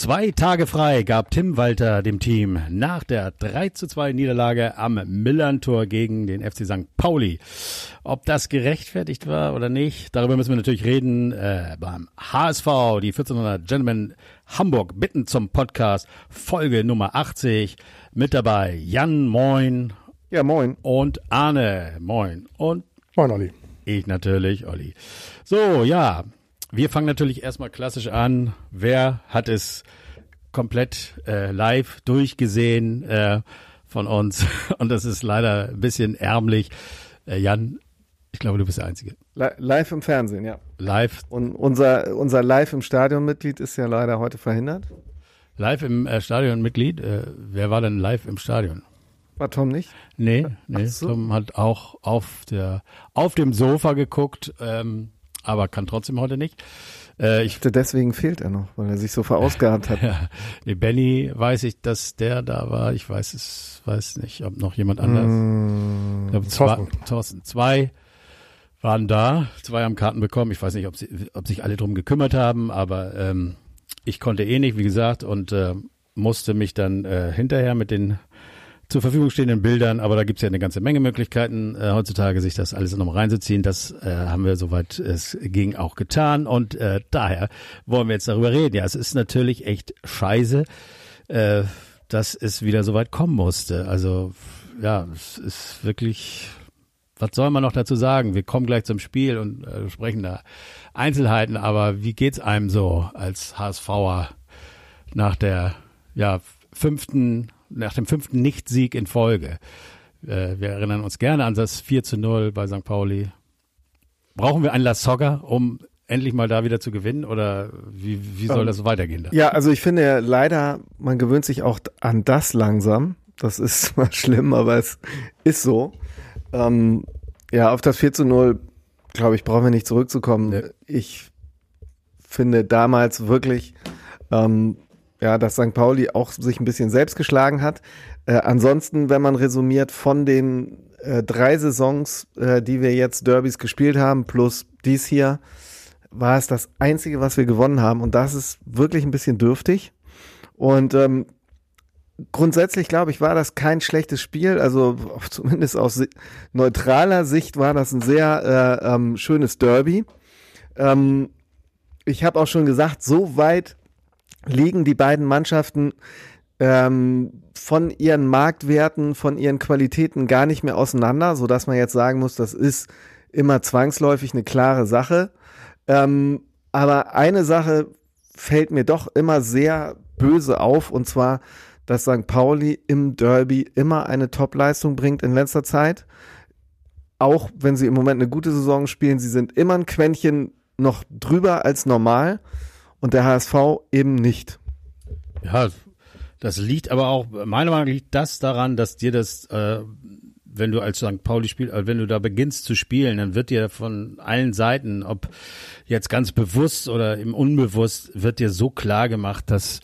Zwei Tage frei gab Tim Walter dem Team nach der 3 zu 2 Niederlage am Millantor gegen den FC St. Pauli. Ob das gerechtfertigt war oder nicht, darüber müssen wir natürlich reden äh, beim HSV, die 1400 Gentlemen Hamburg bitten zum Podcast, Folge Nummer 80. Mit dabei Jan, moin. Ja, moin. Und Arne, moin. Und Moin, Olli. ich natürlich, Olli. So, ja, wir fangen natürlich erstmal klassisch an. Wer hat es komplett äh, live durchgesehen äh, von uns? Und das ist leider ein bisschen ärmlich. Äh, Jan, ich glaube, du bist der Einzige. Li- Live im Fernsehen, ja. Live, Und unser, unser Live im Stadion-Mitglied ist ja leider heute verhindert. live im äh, Stadion Mitglied. Äh, wer war denn live im Stadion? War Tom nicht? Nee, nee. so. Tom hat auch auf der auf dem Sofa geguckt, ähm, aber kann trotzdem heute nicht. Äh, ich Deswegen fehlt er noch, weil er sich so verausgabt hat. Ja, nee, Benny weiß ich, dass der da war. Ich weiß es, weiß nicht, ob noch jemand anders. Mm, Ich glaube, zwei, Thorsten. Thorsten, zwei waren da, zwei haben Karten bekommen. Ich weiß nicht, ob, sie, ob sich alle drum gekümmert haben, aber ähm, ich konnte eh nicht, wie gesagt, und äh, musste mich dann äh, hinterher mit den zur Verfügung stehenden Bildern, aber da gibt's ja eine ganze Menge Möglichkeiten, äh, heutzutage sich das alles nochmal reinzuziehen. Das äh, haben wir soweit es ging auch getan und äh, daher wollen wir jetzt darüber reden. Ja, es ist natürlich echt scheiße, äh, dass es wieder so weit kommen musste. Also ja, es ist wirklich, was soll man noch dazu sagen? Wir kommen gleich zum Spiel und äh, sprechen da Einzelheiten, aber wie geht's einem so als HSVer nach der ja, fünften, nach dem fünften Nichtsieg in Folge? Äh, wir erinnern uns gerne an das 4 zu 0 bei St. Pauli. Brauchen wir einen La Soga, um endlich mal da wieder zu gewinnen oder wie, wie soll Ähm, das weitergehen? Da? Ja, also ich finde leider, man gewöhnt sich auch an das langsam. Das ist zwar schlimm, aber es ist so. Ähm, ja, auf das 4 zu 0, glaube ich, brauchen wir nicht zurückzukommen. Nee. Ich finde damals wirklich, ähm, ja, dass St. Pauli auch sich ein bisschen selbst geschlagen hat. Äh, ansonsten, wenn man resümiert von den äh, drei Saisons, äh, die wir jetzt Derbys gespielt haben, plus dies hier, war es das einzige, was wir gewonnen haben. Und das ist wirklich ein bisschen dürftig. Und ähm, grundsätzlich, glaube ich, war das kein schlechtes Spiel. Also zumindest aus neutraler Sicht war das ein sehr äh, ähm, schönes Derby. Ähm, ich habe auch schon gesagt, so weit liegen die beiden Mannschaften ähm, von ihren Marktwerten, von ihren Qualitäten gar nicht mehr auseinander, so dass man jetzt sagen muss, das ist immer zwangsläufig eine klare Sache. Ähm, aber eine Sache fällt mir doch immer sehr böse auf, und zwar, dass St. Pauli im Derby immer eine Top-Leistung bringt in letzter Zeit. Auch wenn sie im Moment eine gute Saison spielen, sie sind immer ein Quäntchen noch drüber als normal und der HSV eben nicht. Ja, das liegt aber auch, meiner Meinung nach liegt das daran, dass dir das, äh, wenn du als St. Pauli spielst, äh, wenn du da beginnst zu spielen, dann wird dir von allen Seiten, ob jetzt ganz bewusst oder im Unbewusst, wird dir so klar gemacht, dass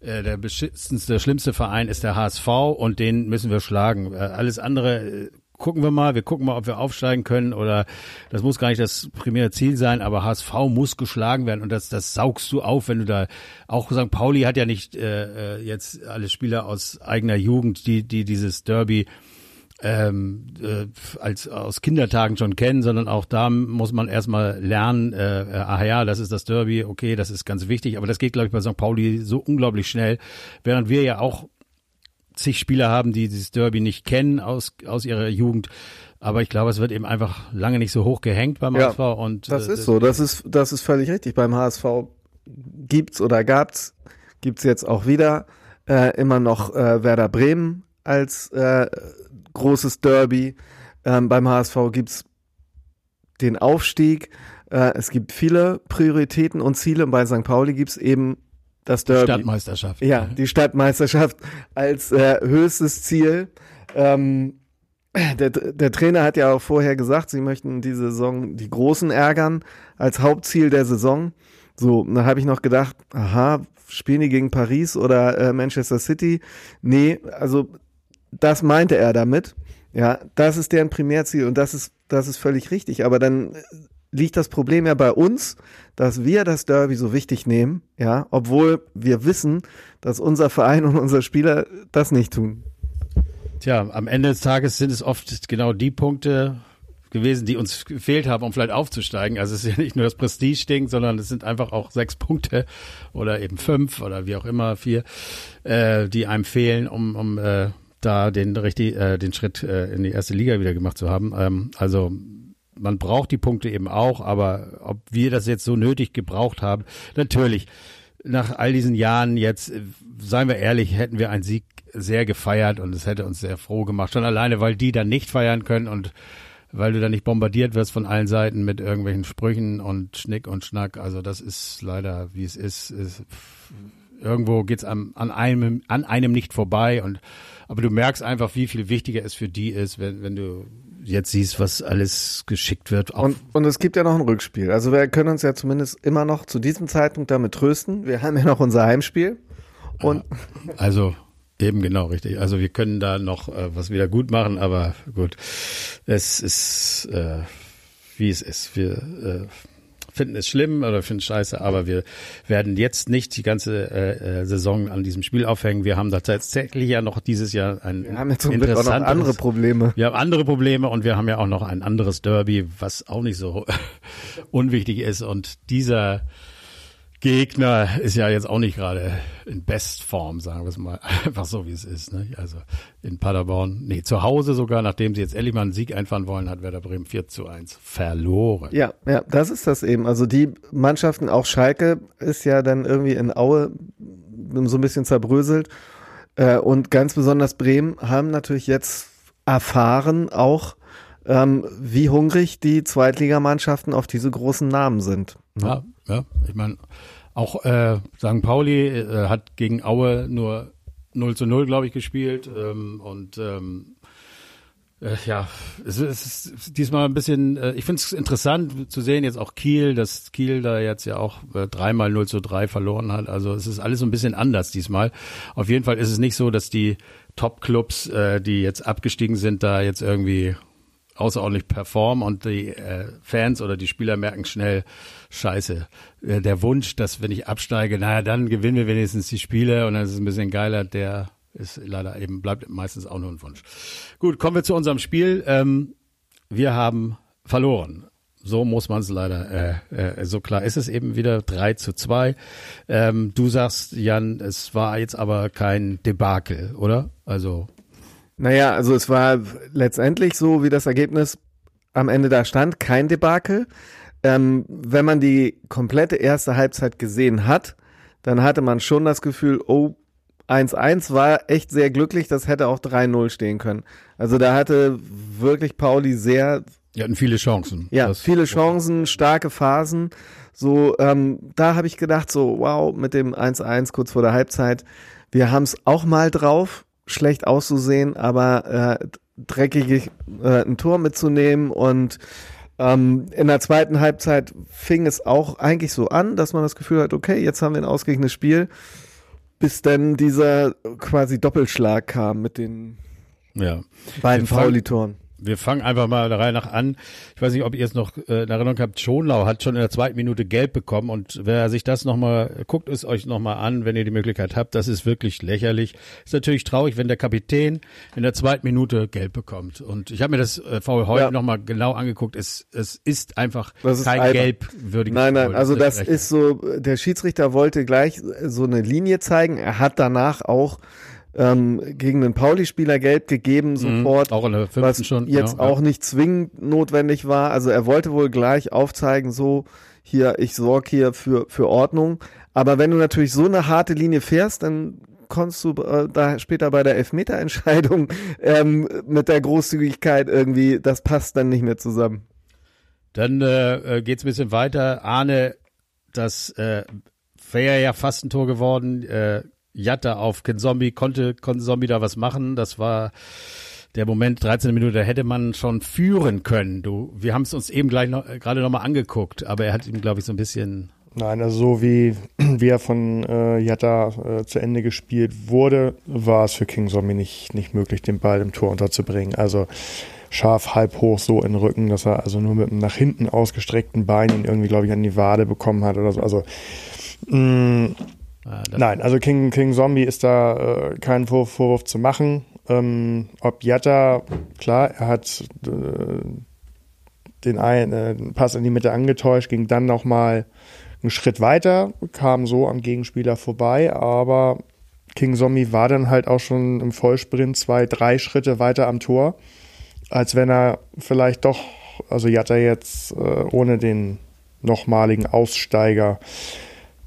äh, der beschissenste, der schlimmste Verein ist der HSV und den müssen wir schlagen. Äh, alles andere gucken wir mal, wir gucken mal, ob wir aufsteigen können oder das muss gar nicht das primäre Ziel sein, aber HSV muss geschlagen werden und das, das saugst du auf, wenn du da, auch St. Pauli hat ja nicht äh, äh, jetzt alle Spieler aus eigener Jugend, die, die dieses Derby ähm, äh, als aus Kindertagen schon kennen, sondern auch da muss man erstmal lernen, äh, ach ja, das ist das Derby, okay, das ist ganz wichtig, aber das geht, glaube ich, bei St. Pauli so unglaublich schnell, während wir ja auch zig Spieler haben, die dieses Derby nicht kennen aus, aus ihrer Jugend. Aber ich glaube, es wird eben einfach lange nicht so hoch gehängt beim Ja, HSV. Und, Das äh, ist so, das ist, das ist völlig richtig. Beim HSV gibt's oder gab's, gibt's jetzt auch wieder äh, immer noch äh, Werder Bremen als äh, großes Derby. Ähm, beim HSV gibt's den Aufstieg. Äh, es gibt viele Prioritäten und Ziele. Und bei St. Pauli gibt's eben das Derby. Stadtmeisterschaft. Ja, die Stadtmeisterschaft als äh, höchstes Ziel. Ähm, der, der Trainer hat ja auch vorher gesagt, sie möchten diese Saison die Großen ärgern als Hauptziel der Saison. So, dann habe ich noch gedacht, aha, spielen die gegen Paris oder äh, Manchester City? Nee, also das meinte er damit. Ja, das ist deren Primärziel und das ist, das ist völlig richtig. Aber dann liegt das Problem ja bei uns, dass wir das Derby so wichtig nehmen, ja, obwohl wir wissen, dass unser Verein und unser Spieler das nicht tun. Tja, am Ende des Tages sind es oft genau die Punkte gewesen, die uns gefehlt haben, um vielleicht aufzusteigen. Also es ist ja nicht nur das Prestige-Ding, sondern es sind einfach auch sechs Punkte oder eben fünf oder wie auch immer, vier, äh, die einem fehlen, um, um äh, da den richtig, äh, den Schritt äh, in die erste Liga wieder gemacht zu haben. Ähm, also man braucht die Punkte eben auch, aber ob wir das jetzt so nötig gebraucht haben, natürlich. Nach all diesen Jahren jetzt, äh, seien wir ehrlich, hätten wir einen Sieg sehr gefeiert und es hätte uns sehr froh gemacht. Schon alleine, weil die dann nicht feiern können und weil du dann nicht bombardiert wirst von allen Seiten mit irgendwelchen Sprüchen und Schnick und Schnack. Also das ist leider, wie es ist. ist irgendwo geht's am, an einem an einem nicht vorbei und aber du merkst einfach, wie viel wichtiger es für die ist, wenn, wenn du jetzt siehst, was alles geschickt wird. Und, und es gibt ja noch ein Rückspiel. Also wir können uns ja zumindest immer noch zu diesem Zeitpunkt damit trösten. Wir haben ja noch unser Heimspiel. Und also Eben genau, richtig. Also wir können da noch äh, was wieder gut machen, aber gut, es ist äh, wie es ist. Wir äh, finden es schlimm oder finden es scheiße, aber wir werden jetzt nicht die ganze äh, äh, Saison an diesem Spiel aufhängen. Wir haben da tatsächlich ja noch dieses Jahr ein Wir haben zum Glück auch noch andere Probleme. Wir haben andere Probleme und wir haben ja auch noch ein anderes Derby, was auch nicht so unwichtig ist. Und dieser Gegner ist ja jetzt auch nicht gerade in Bestform, sagen wir es mal, einfach so wie es ist. Ne? Also in Paderborn, nee, zu Hause sogar, nachdem sie jetzt endlich mal einen Sieg einfahren wollen, hat Werder Bremen 4 zu 1 verloren. Ja, ja, das ist das eben. Also die Mannschaften, auch Schalke ist ja dann irgendwie in Aue so ein bisschen zerbröselt. Äh, und ganz besonders Bremen haben natürlich jetzt erfahren auch, ähm, wie hungrig die Zweitligamannschaften auf diese großen Namen sind. Ne? Ja, ja, ich meine, auch äh, St. Pauli äh, hat gegen Aue nur 0 zu 0, glaube ich, gespielt. Ähm, und ähm, äh, ja, es es ist diesmal ein bisschen, äh, ich finde es interessant zu sehen, jetzt auch Kiel, dass Kiel da jetzt ja auch äh, dreimal 0 zu 3 verloren hat. Also es ist alles so ein bisschen anders diesmal. Auf jeden Fall ist es nicht so, dass die Top-Clubs, äh, die jetzt abgestiegen sind, da jetzt irgendwie außerordentlich performen und die äh, Fans oder die Spieler merken schnell, scheiße, äh, der Wunsch, dass wenn ich absteige, naja, dann gewinnen wir wenigstens die Spiele und dann ist es ein bisschen geiler, der ist leider eben, bleibt meistens auch nur ein Wunsch. Gut, kommen wir zu unserem Spiel. Ähm, wir haben verloren. So muss man es leider, äh, äh, so klar ist es eben wieder 3 zu 2. Ähm, du sagst, Jan, es war jetzt aber kein Debakel, oder? Also naja, also es war letztendlich so, wie das Ergebnis am Ende da stand, kein Debakel. Ähm, wenn man die komplette erste Halbzeit gesehen hat, dann hatte man schon das Gefühl, oh, 1-1 war echt sehr glücklich, das hätte auch 3-0 stehen können. Also da hatte wirklich Pauli sehr. Die hatten viele Chancen. Ja, das viele Chancen, starke Phasen. So, ähm, da habe ich gedacht, so, wow, mit dem 1-1 kurz vor der Halbzeit, wir haben es auch mal drauf schlecht auszusehen, aber äh, dreckig äh, ein Tor mitzunehmen und ähm, in der zweiten Halbzeit fing es auch eigentlich so an, dass man das Gefühl hat, okay, jetzt haben wir ein ausgeglichenes Spiel, bis dann dieser quasi Doppelschlag kam mit den ja. beiden Fauli-Toren wir fangen einfach mal der Reihe nach an. Ich weiß nicht, ob ihr es noch äh, in Erinnerung habt. Schonlau hat schon in der zweiten Minute gelb bekommen und wer sich das nochmal, guckt es euch nochmal an, wenn ihr die Möglichkeit habt. Das ist wirklich lächerlich. Ist natürlich traurig, wenn der Kapitän in der zweiten Minute gelb bekommt. Und ich habe mir das äh, Foul heute ja. nochmal genau angeguckt. Es, es ist einfach ist kein albern. gelbwürdiges Nein, nein, also das, das ist so, der Schiedsrichter wollte gleich so eine Linie zeigen. Er hat danach auch ähm, gegen den Pauli-Spieler gelb gegeben, mhm. sofort. Auch in der fünften was schon. Jetzt ja, auch ja. nicht zwingend notwendig war. Also er wollte wohl gleich aufzeigen, so hier, ich sorge hier für, für Ordnung. Aber wenn du natürlich so eine harte Linie fährst, dann konntest du äh, da später bei der Elfmeterentscheidung ähm, mit der Großzügigkeit irgendwie, das passt dann nicht mehr zusammen. Dann äh, äh geht's ein bisschen weiter. Arne, das äh, wäre ja fast ein Tor geworden. Äh, Jatta auf Zombie, konnte Zombie da was machen. Das war der Moment, 13 Minuten, da hätte man schon führen können. Du, wir haben es uns eben gleich noch, gerade nochmal angeguckt, aber er hat ihm, glaube ich, so ein bisschen. Nein, also so wie, wie er von äh, Jatta äh, zu Ende gespielt wurde, war es für King Zombie nicht, nicht möglich, den Ball im Tor unterzubringen. Also scharf halb hoch so in den Rücken, dass er also nur mit einem nach hinten ausgestreckten Bein ihn irgendwie, glaube ich, an die Wade bekommen hat oder so. Also mh, ah, nein, also King, King Zombie ist da äh, kein Vorwurf, Vorwurf zu machen. Ähm, ob Jatta, klar, er hat äh, den einen äh, Pass in die Mitte angetäuscht, ging dann nochmal einen Schritt weiter, kam so am Gegenspieler vorbei, aber King Zombie war dann halt auch schon im Vollsprint zwei, drei Schritte weiter am Tor, als wenn er vielleicht doch, also Jatta jetzt äh, ohne den nochmaligen Aussteiger,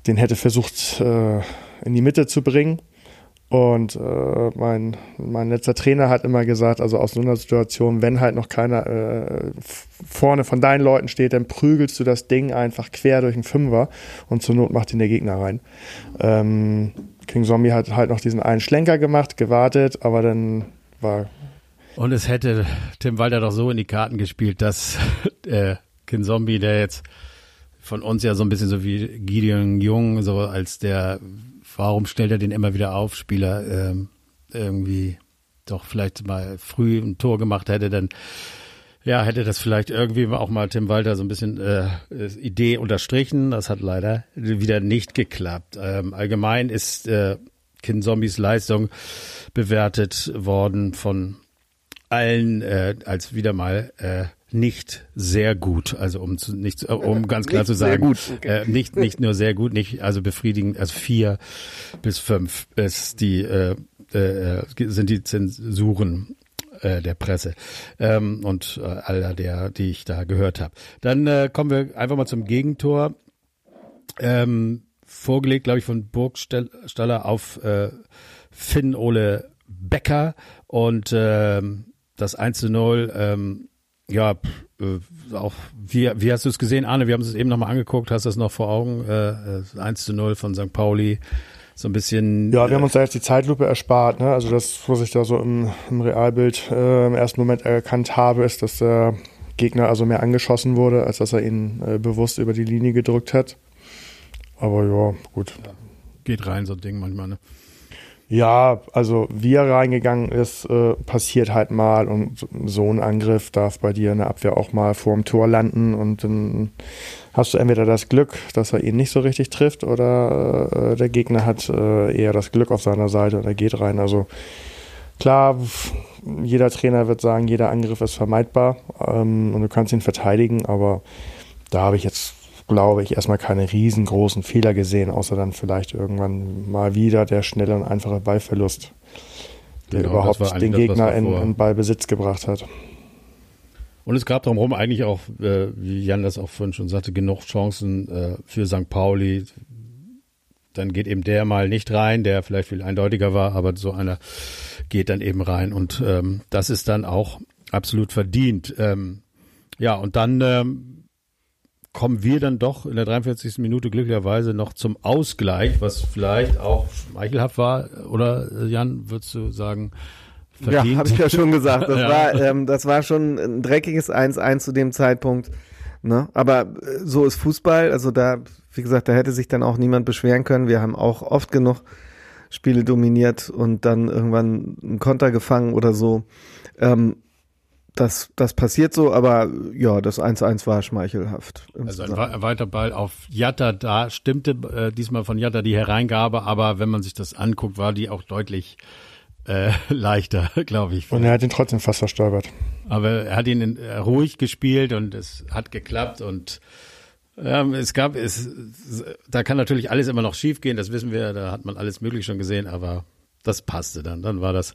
den hätte versucht äh, in die Mitte zu bringen. Und äh, mein, mein letzter Trainer hat immer gesagt, also aus so einer Situation, wenn halt noch keiner äh, vorne von deinen Leuten steht, dann prügelst du das Ding einfach quer durch den Fünfer und zur Not macht ihn der Gegner rein. Ähm, King Zombie hat halt noch diesen einen Schlenker gemacht, gewartet, aber dann war. Und es hätte Tim Walter doch so in die Karten gespielt, dass äh, King Zombie, der jetzt von uns ja so ein bisschen so wie Gideon Jung, so als der warum stellt er den immer wieder auf, Spieler ähm, irgendwie doch vielleicht mal früh ein Tor gemacht hätte, dann ja, hätte das vielleicht irgendwie auch mal Tim Walter so ein bisschen äh, Idee unterstrichen. Das hat leider wieder nicht geklappt. Ähm, allgemein ist äh, Kin Zombies Leistung bewertet worden von allen äh, als wieder mal äh, nicht sehr gut, also um zu, nicht, um ganz klar zu sagen, gut. Okay. Äh, nicht nicht nur sehr gut, nicht also befriedigend, also vier bis fünf ist die äh, äh, sind die Zensuren äh, der Presse ähm, und äh, aller der, die ich da gehört habe. Dann äh, kommen wir einfach mal zum Gegentor. Ähm, vorgelegt, glaube ich, von Burgstaller auf äh, Finn Ole Becker und äh, das 1 zu 0 ähm, ja, äh, auch, wie, wie hast du es gesehen, Arne? Wir haben es eben nochmal angeguckt, hast du es noch vor Augen? Äh, 1 äh, zu 0 von St. Pauli. So ein bisschen. Ja, wir haben uns da jetzt die Zeitlupe erspart. Ne? Also das, was ich da so im, im Realbild äh, im ersten Moment erkannt habe, ist, dass der Gegner also mehr angeschossen wurde, als dass er ihn äh, bewusst über die Linie gedrückt hat. Aber ja, gut. Ja, geht rein, so ein Ding manchmal, ne? Ja, also wie er reingegangen ist, äh, passiert halt mal und so ein Angriff darf bei dir in der Abwehr auch mal vorm Tor landen und dann hast du entweder das Glück, dass er ihn nicht so richtig trifft oder äh, der Gegner hat äh, eher das Glück auf seiner Seite und er geht rein. Also klar, jeder Trainer wird sagen, jeder Angriff ist vermeidbar ähm, und du kannst ihn verteidigen, aber da habe ich jetzt glaube ich, erstmal keine riesengroßen Fehler gesehen, außer dann vielleicht irgendwann mal wieder der schnelle und einfache Ballverlust, der genau, überhaupt den Gegner in, in Ballbesitz gebracht hat. Und es gab drumherum eigentlich auch, äh, wie Jan das auch vorhin schon sagte, genug Chancen äh, für St. Pauli. Dann geht eben der mal nicht rein, der vielleicht viel eindeutiger war, aber so einer geht dann eben rein. Und ähm, das ist dann auch absolut verdient. Ähm, ja, und dann ähm, kommen wir dann doch in der 43. Minute glücklicherweise noch zum Ausgleich, was vielleicht auch schmeichelhaft war. Oder Jan, würdest du sagen, verdient? Ja, habe ich ja schon gesagt. Das, ja. war, ähm, das war schon ein dreckiges 1-1 zu dem Zeitpunkt. Ne? Aber äh, so ist Fußball. Also da, wie gesagt, da hätte sich dann auch niemand beschweren können. Wir haben auch oft genug Spiele dominiert und dann irgendwann einen Konter gefangen oder so. Ähm, das, das passiert so, aber ja, das 1-1 war schmeichelhaft. Also ein weiter Ball auf Jatta, da stimmte äh, diesmal von Jatta die Hereingabe, aber wenn man sich das anguckt, war die auch deutlich äh, leichter, glaube ich. Und er hat ihn trotzdem fast verstolpert. Aber er hat ihn in, äh, ruhig gespielt und es hat geklappt und ähm, es gab, es, da kann natürlich alles immer noch schiefgehen, das wissen wir, da hat man alles möglich schon gesehen, aber das passte dann. Dann war das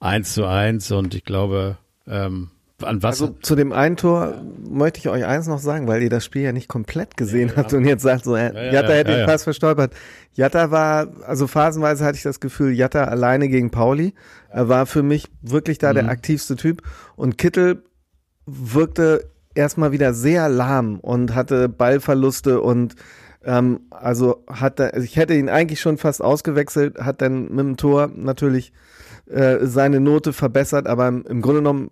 1 zu 1 und ich glaube, ähm, an was? Also zu dem einen Tor ja. möchte ich euch eins noch sagen, weil ihr das Spiel ja nicht komplett gesehen ja, habt und jetzt sagt so, äh, ja, Jatta hätte den Pass verstolpert. Jatta war, also phasenweise hatte ich das Gefühl, Jatta alleine gegen Pauli. Er war für mich wirklich da mhm. der aktivste Typ und Kittel wirkte erstmal wieder sehr lahm und hatte Ballverluste und ähm, also hat er, ich hätte ihn eigentlich schon fast ausgewechselt, hat dann mit dem Tor natürlich äh, seine Note verbessert, aber im, im Grunde genommen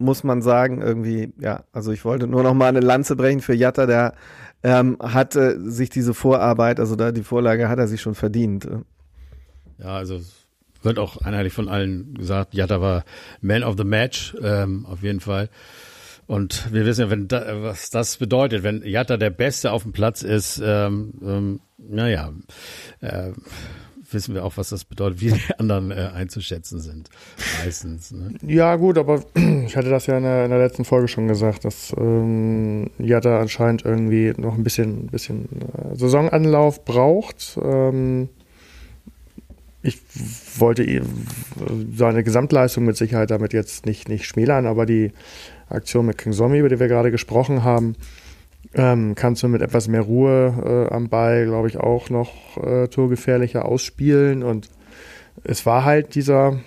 muss man sagen, irgendwie, ja, also ich wollte nur noch mal eine Lanze brechen für Jatta, der ähm, hatte sich diese Vorarbeit, also da die Vorlage hat er sich schon verdient. Ja, also wird auch einheitlich von allen gesagt, Jatta war Man of the Match, ähm, auf jeden Fall. Und wir wissen ja, wenn da, was das bedeutet, wenn Jatta der Beste auf dem Platz ist, ähm, ähm, naja, äh, wissen wir auch, was das bedeutet, wie die anderen äh, einzuschätzen sind. Meistens. Ne? Ja, gut, aber ich hatte das ja in der, in der letzten Folge schon gesagt, dass ähm, Jatta anscheinend irgendwie noch ein bisschen, bisschen äh, Saisonanlauf braucht. Ähm, ich wollte seine Gesamtleistung mit Sicherheit damit jetzt nicht, nicht schmälern, aber die Aktion mit King Zombie, über die wir gerade gesprochen haben, ähm, kannst du mit etwas mehr Ruhe äh, am Ball, glaube ich, auch noch äh, torgefährlicher ausspielen. Und es war halt dieser,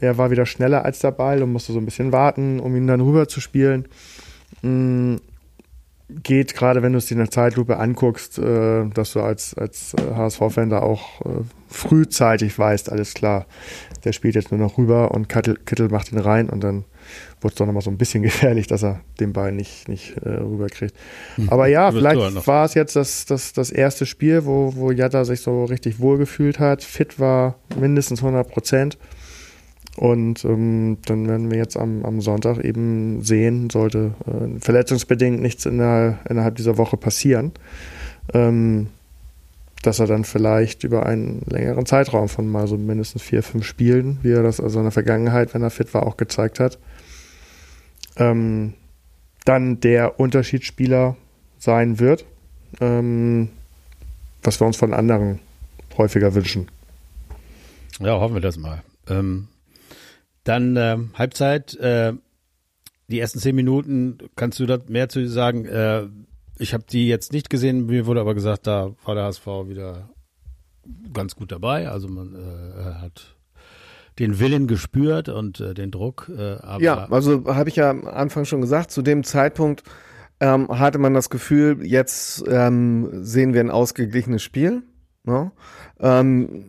er war wieder schneller als der Ball und musste so ein bisschen warten, um ihn dann rüber zu spielen. Mhm geht, gerade wenn du es dir in der Zeitlupe anguckst, äh, dass du als, als HSV-Fan äh, da auch äh, frühzeitig weißt, alles klar, der spielt jetzt nur noch rüber und Kittel, Kittel macht ihn rein und dann wurde es doch nochmal so ein bisschen gefährlich, dass er den Ball nicht, nicht äh, rüberkriegt. Mhm. Aber ja, vielleicht war es jetzt das, das, das erste Spiel, wo, wo Jatta sich so richtig wohlgefühlt hat, fit war, mindestens 100 Prozent. Und ähm, dann werden wir jetzt am, am Sonntag eben sehen, sollte äh, verletzungsbedingt nichts in der, innerhalb dieser Woche passieren, ähm, dass er dann vielleicht über einen längeren Zeitraum von mal so mindestens vier, fünf Spielen, wie er das also in der Vergangenheit, wenn er fit war, auch gezeigt hat, ähm, dann der Unterschiedsspieler sein wird, ähm, was wir uns von anderen häufiger wünschen. Ja, hoffen wir das mal. Ähm, dann äh, Halbzeit, äh, die ersten zehn Minuten, kannst du da mehr zu sagen? Äh, ich habe die jetzt nicht gesehen, mir wurde aber gesagt, da war der HSV wieder ganz gut dabei. Also man äh, hat den Willen gespürt und äh, den Druck. Äh, ja, also habe ich ja am Anfang schon gesagt, zu dem Zeitpunkt ähm, hatte man das Gefühl, jetzt ähm, sehen wir ein ausgeglichenes Spiel. Ne? Ähm,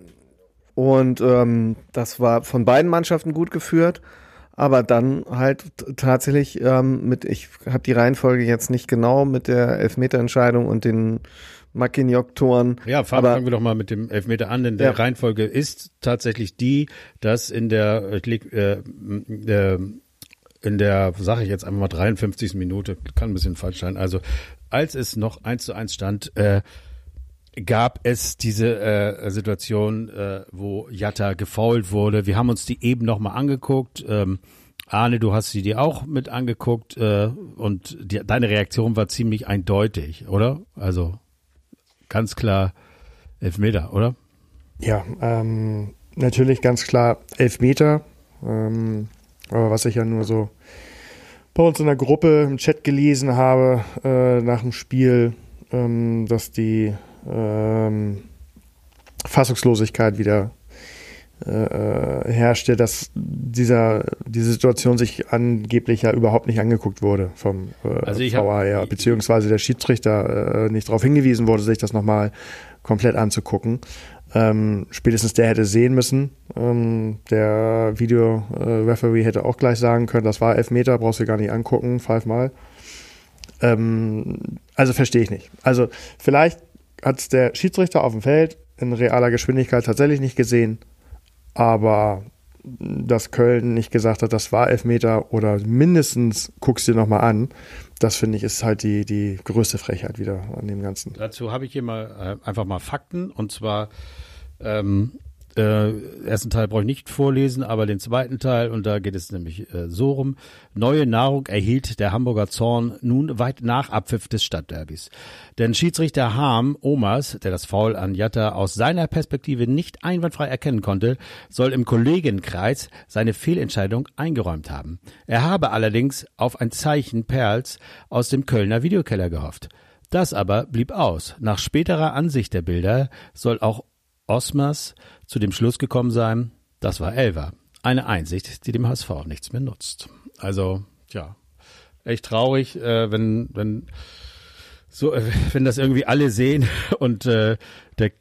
und ähm, das war von beiden Mannschaften gut geführt, aber dann halt tatsächlich ähm, mit, ich habe die Reihenfolge jetzt nicht genau mit der Elfmeterentscheidung und den Mackignoc-Toren. Ja, fangen, fangen wir doch mal mit dem Elfmeter an, denn der ja. Reihenfolge ist tatsächlich die, dass in der, äh, äh, in der, sage ich jetzt einfach mal 53. Minute, kann ein bisschen falsch sein, also als es noch eins zu eins stand, äh, gab es diese äh, Situation, äh, wo Jatta gefault wurde. Wir haben uns die eben nochmal angeguckt. Ähm, Arne, du hast sie dir auch mit angeguckt äh, und die, deine Reaktion war ziemlich eindeutig, oder? Also ganz klar Elfmeter, oder? Ja, ähm, natürlich ganz klar Elfmeter. Ähm, aber was ich ja nur so bei uns in der Gruppe im Chat gelesen habe äh, nach dem Spiel, ähm, dass die ähm, Fassungslosigkeit wieder äh, herrschte, dass dieser, diese Situation sich angeblich ja überhaupt nicht angeguckt wurde vom äh, also VAR, beziehungsweise der Schiedsrichter äh, nicht darauf hingewiesen wurde, sich das nochmal komplett anzugucken. Ähm, spätestens der hätte sehen müssen. Ähm, der Video-Referee hätte auch gleich sagen können, das war Elfmeter, brauchst du gar nicht angucken, fünfmal. Ähm, also verstehe ich nicht. Also vielleicht hat der Schiedsrichter auf dem Feld in realer Geschwindigkeit tatsächlich nicht gesehen, aber dass Köln nicht gesagt hat, das war Elfmeter oder mindestens guckst dir nochmal an, das finde ich ist halt die, die größte Frechheit wieder an dem Ganzen. Dazu habe ich hier mal äh, einfach mal Fakten und zwar ähm, äh, ersten Teil brauche ich nicht vorlesen, aber den zweiten Teil, und da geht es nämlich äh, so rum. Neue Nahrung erhielt der Hamburger Zorn nun weit nach Abpfiff des Stadtderbys. Denn Schiedsrichter Harm Omas, der das Foul an Jatta aus seiner Perspektive nicht einwandfrei erkennen konnte, soll im Kollegenkreis seine Fehlentscheidung eingeräumt haben. Er habe allerdings auf ein Zeichen Perls aus dem Kölner Videokeller gehofft. Das aber blieb aus. Nach späterer Ansicht der Bilder soll auch Osmers zu dem Schluss gekommen sein, das war Elva. Eine Einsicht, die dem HSV nichts mehr nutzt. Also, ja, echt traurig, äh, wenn, wenn, so, äh, wenn das irgendwie alle sehen und äh, der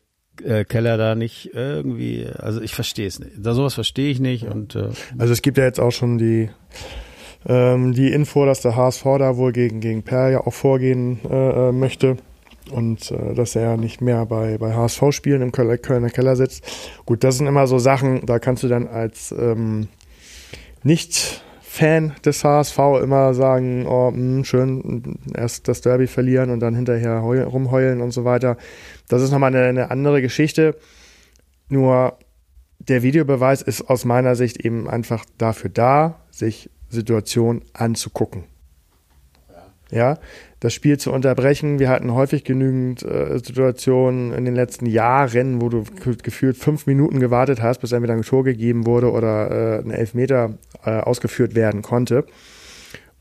äh, Keller da nicht irgendwie, also ich verstehe es nicht. Da sowas verstehe ich nicht und äh, also es gibt ja jetzt auch schon die ähm, die Info, dass der HSV da wohl gegen gegen Perl ja auch vorgehen äh, äh möchte. Und äh, dass er nicht mehr bei, bei HSV-Spielen im Kölner, Keller sitzt. Gut, das sind immer so Sachen, da kannst du dann als ähm, nicht Fan des HSV immer sagen, oh, mh, hm, schön, erst das Derby verlieren und dann hinterher rumheulen und so weiter. Das ist nochmal eine, eine andere Geschichte. Nur der Videobeweis ist aus meiner Sicht eben einfach dafür da, sich Situationen anzugucken. Ja, das Spiel zu unterbrechen. Wir hatten häufig genügend äh, Situationen in den letzten Jahren, wo du gefühlt fünf Minuten gewartet hast, bis entweder ein Tor gegeben wurde oder äh, ein Elfmeter äh, ausgeführt werden konnte.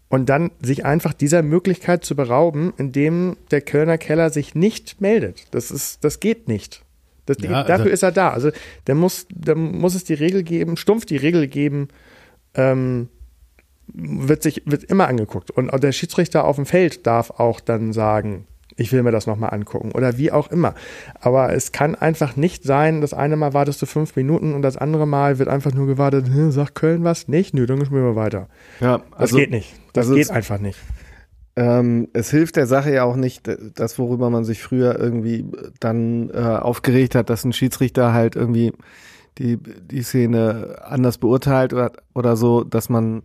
Und dann sich einfach dieser Möglichkeit zu berauben, indem der Kölner Keller sich nicht meldet. Das ist, das geht nicht. Das, ja, dafür also ist er da. Also der muss, der muss es die Regel geben, stumpf die Regel geben, ähm, wird sich, wird immer angeguckt. Und der Schiedsrichter auf dem Feld darf auch dann sagen, ich will mir das nochmal angucken oder wie auch immer. Aber es kann einfach nicht sein, das eine Mal wartest du fünf Minuten und das andere Mal wird einfach nur gewartet, sagt Köln was? Nicht? Nö, dann spielen wir weiter. Ja, also, das geht nicht. Das also geht einfach nicht. Ähm, es hilft der Sache ja auch nicht, das, worüber man sich früher irgendwie dann äh, aufgeregt hat, dass ein Schiedsrichter halt irgendwie die, die Szene anders beurteilt oder, oder so, dass man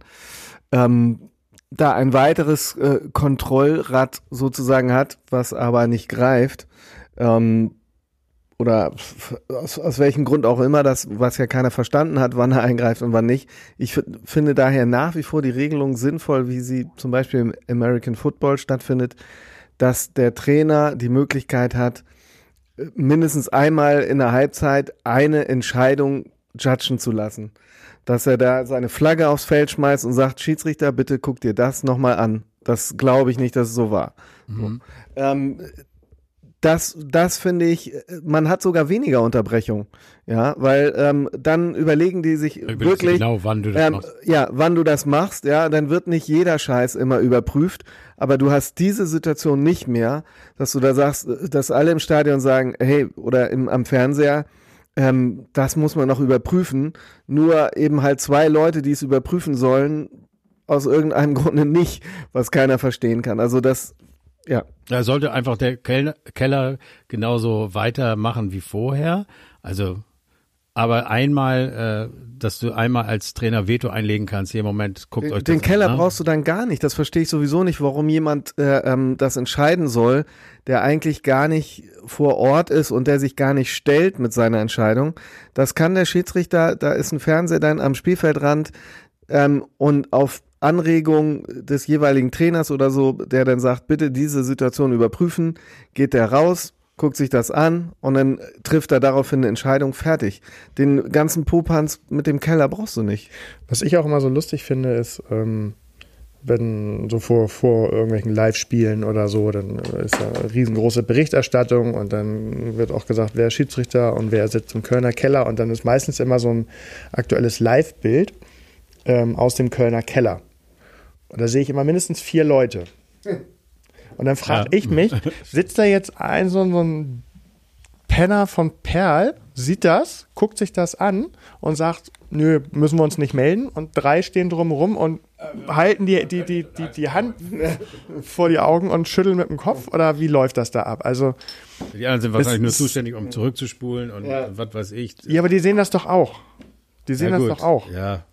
ähm, da ein weiteres äh, Kontrollrad sozusagen hat, was aber nicht greift. Ähm, oder aus, aus welchem Grund auch immer, das, was ja keiner verstanden hat, wann er eingreift und wann nicht. Ich finde daher nach wie vor die Regelung sinnvoll, wie sie zum Beispiel im American Football stattfindet, dass der Trainer die Möglichkeit hat, mindestens einmal in der Halbzeit eine Entscheidung judgen zu lassen dass er da seine Flagge aufs Feld schmeißt und sagt, Schiedsrichter, bitte guck dir das nochmal an. Das glaube ich nicht, dass es so war. Mhm. So. Ähm, das, das finde ich, man hat sogar weniger Unterbrechung, ja, weil ähm, dann überlegen die sich wirklich genau, wann du das ähm, machst. Ja, wann du das machst, ja, dann wird nicht jeder Scheiß immer überprüft, aber du hast diese Situation nicht mehr, dass du da sagst, dass alle im Stadion sagen, hey, oder im, am Fernseher, ähm, das muss man noch überprüfen. Nur eben halt zwei Leute, die es überprüfen sollen, aus irgendeinem Grunde nicht, was keiner verstehen kann. Also das, ja. Da sollte einfach der Keller genauso weitermachen wie vorher. Also aber einmal, äh, dass du einmal als Trainer Veto einlegen kannst, hier im Moment, guckt den, euch das Den Keller an, ne? brauchst du dann gar nicht. Das verstehe ich sowieso nicht, warum jemand äh, ähm, das entscheiden soll, der eigentlich gar nicht vor Ort ist und der sich gar nicht stellt mit seiner Entscheidung. Das kann der Schiedsrichter, da ist ein Fernseher dann am Spielfeldrand ähm, und auf Anregung des jeweiligen Trainers oder so, der dann sagt, bitte diese Situation überprüfen, geht der raus, guckt sich das an und dann trifft er daraufhin eine Entscheidung, fertig. Den ganzen Popanz mit dem Keller brauchst du nicht. Was ich auch immer so lustig finde, ist, ähm, wenn so vor, vor irgendwelchen Live-Spielen oder so, dann ist da eine riesengroße Berichterstattung und dann wird auch gesagt, wer ist Schiedsrichter und wer sitzt im Kölner Keller und dann ist meistens immer so ein aktuelles Live-Bild ähm, aus dem Kölner Keller. Und da sehe ich immer mindestens vier Leute. Hm. Und dann frage ja. ich mich, sitzt da jetzt ein so, so ein Penner von Perl, sieht das, guckt sich das an und sagt, nö, müssen wir uns nicht melden. Und drei stehen drumherum und halten die, die, die, die, die Hand vor die Augen und schütteln mit dem Kopf? Oder wie läuft das da ab? Also, die anderen sind wahrscheinlich nur zuständig, um zurückzuspulen und ja. was weiß ich. Ja, aber die sehen das doch auch. Die sehen ja, das doch auch. Ja,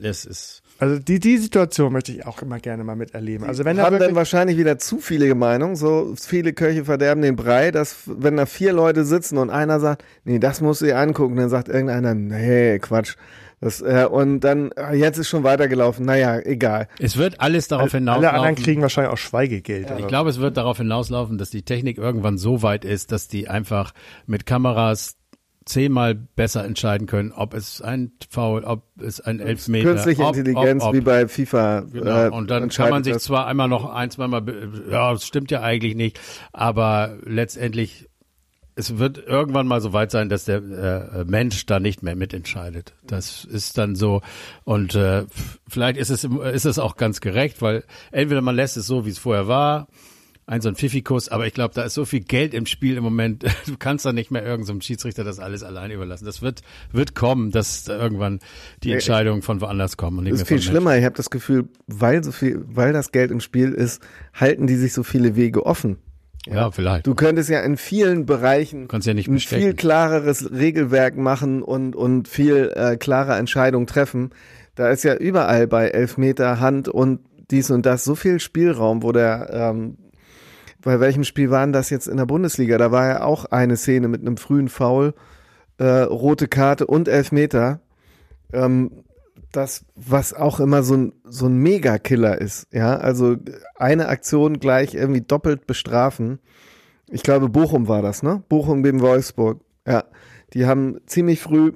es ist also die, die Situation möchte ich auch immer gerne mal miterleben. Also wenn haben dann wahrscheinlich wieder zu viele Meinungen, so viele Köche verderben den Brei, dass wenn da vier Leute sitzen und einer sagt, nee, das muss sie angucken, dann sagt irgendeiner, nee, Quatsch. Das, äh, und dann, ah, jetzt ist schon weitergelaufen, naja, egal. Es wird alles darauf hinauslaufen. Alle anderen kriegen wahrscheinlich auch Schweigegeld. Ja. Ich glaube, es wird darauf hinauslaufen, dass die Technik irgendwann so weit ist, dass die einfach mit Kameras zehnmal besser entscheiden können, ob es ein Foul, ob es ein Elfmeter, künstliche ob, Intelligenz ob, ob, wie bei FIFA. Genau. Äh, und dann kann man sich zwar einmal noch ein, zweimal, ja, das stimmt ja eigentlich nicht, aber letztendlich es wird irgendwann mal so weit sein, dass der äh, Mensch da nicht mehr mitentscheidet. Das ist dann so und äh, vielleicht ist es ist es auch ganz gerecht, weil entweder man lässt es so, wie es vorher war ein so ein Pfiffikus, aber ich glaube, da ist so viel Geld im Spiel im Moment, du kannst da nicht mehr irgendeinem so Schiedsrichter das alles allein überlassen. Das wird, wird kommen, dass da irgendwann die Entscheidungen von woanders kommen. Und nicht das ist viel schlimmer. Ich habe das Gefühl, weil so viel, weil das Geld im Spiel ist, halten die sich so viele Wege offen. Ja, vielleicht. Du könntest ja in vielen Bereichen ja nicht ein viel klareres Regelwerk machen und, und viel äh, klare Entscheidungen treffen. Da ist ja überall bei Elfmeter, Hand und dies und das so viel Spielraum, wo der, ähm, bei welchem Spiel waren das jetzt in der Bundesliga? Da war ja auch eine Szene mit einem frühen Foul, äh, rote Karte und Elfmeter. Ähm, das, was auch immer so ein, so ein Mega-Killer ist, ja, also eine Aktion gleich irgendwie doppelt bestrafen. Ich glaube, Bochum war das, ne? Bochum gegen Wolfsburg. Ja, die haben ziemlich früh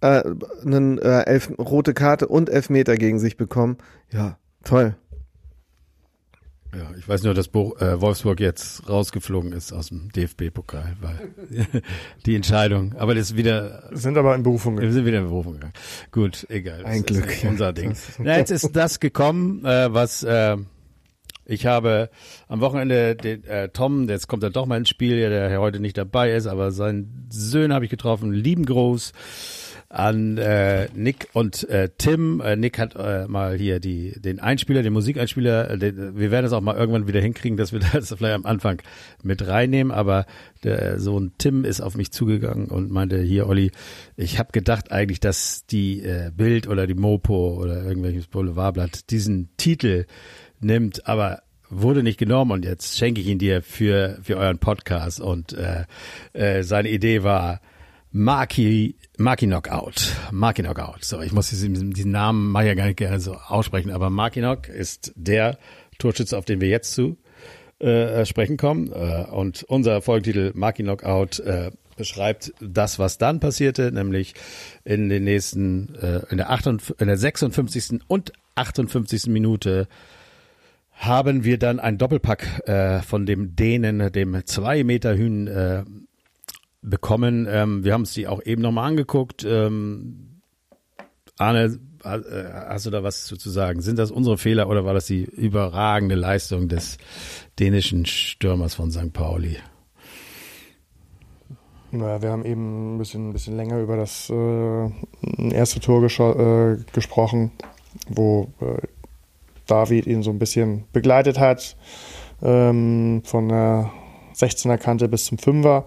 äh, einen äh, rote Karte und Elfmeter gegen sich bekommen. Ja, toll. Ja, ich weiß nur, dass Bo äh, Wolfsburg jetzt rausgeflogen ist aus dem DFB-Pokal, weil die Entscheidung, aber das ist wieder, Sind aber in Berufung. wir sind wieder in Berufung gegangen. Gut, egal. Ein das Glück. Unser Ding. Na, jetzt ist das gekommen, äh, was äh, ich habe am Wochenende den äh, Tom, jetzt kommt er doch mal ins Spiel, der ja heute nicht dabei ist, aber seinen Söhne habe ich getroffen, lieben Gruß an äh, Nick und äh, Tim. Äh, Nick hat äh, mal hier die den Einspieler, den Musikeinspieler. Äh, den, wir werden es auch mal irgendwann wieder hinkriegen, dass wir das vielleicht am Anfang mit reinnehmen. Aber der Sohn Tim ist auf mich zugegangen und meinte: Hier, Olli, ich habe gedacht eigentlich, dass die äh, Bild oder die Mopo oder irgendwelches Boulevardblatt diesen Titel nimmt, aber wurde nicht genommen und jetzt schenke ich ihn dir für für euren Podcast und äh, äh, seine Idee war Maki, Maki Knockout. Maki Knockout. So, ich muss diesen, diesen Namen ich ja gar nicht gerne so aussprechen, aber Maki Knock ist der Torschütze, auf den wir jetzt zu äh, sprechen kommen. Äh, und unser Folgetitel Maki Knockout äh, beschreibt das, was dann passierte, nämlich in den nächsten, äh, in der, 58, in der 56. und 58. Minute haben wir dann ein Doppelpack äh, von dem Dänen, dem zwei Meter Hühn äh, bekommen. Ähm, wir haben es die auch eben nochmal angeguckt. Ähm, Arne, äh, hast du da was zu, zu sagen? Sind das unsere Fehler oder war das die überragende Leistung des dänischen Stürmers von St. Pauli? Naja, wir haben eben ein bisschen, ein bisschen länger über das äh, erste Tor äh, gesprochen, wo äh, David ihn so ein bisschen begleitet hat, ähm, von der 16er Kante bis zum 5er.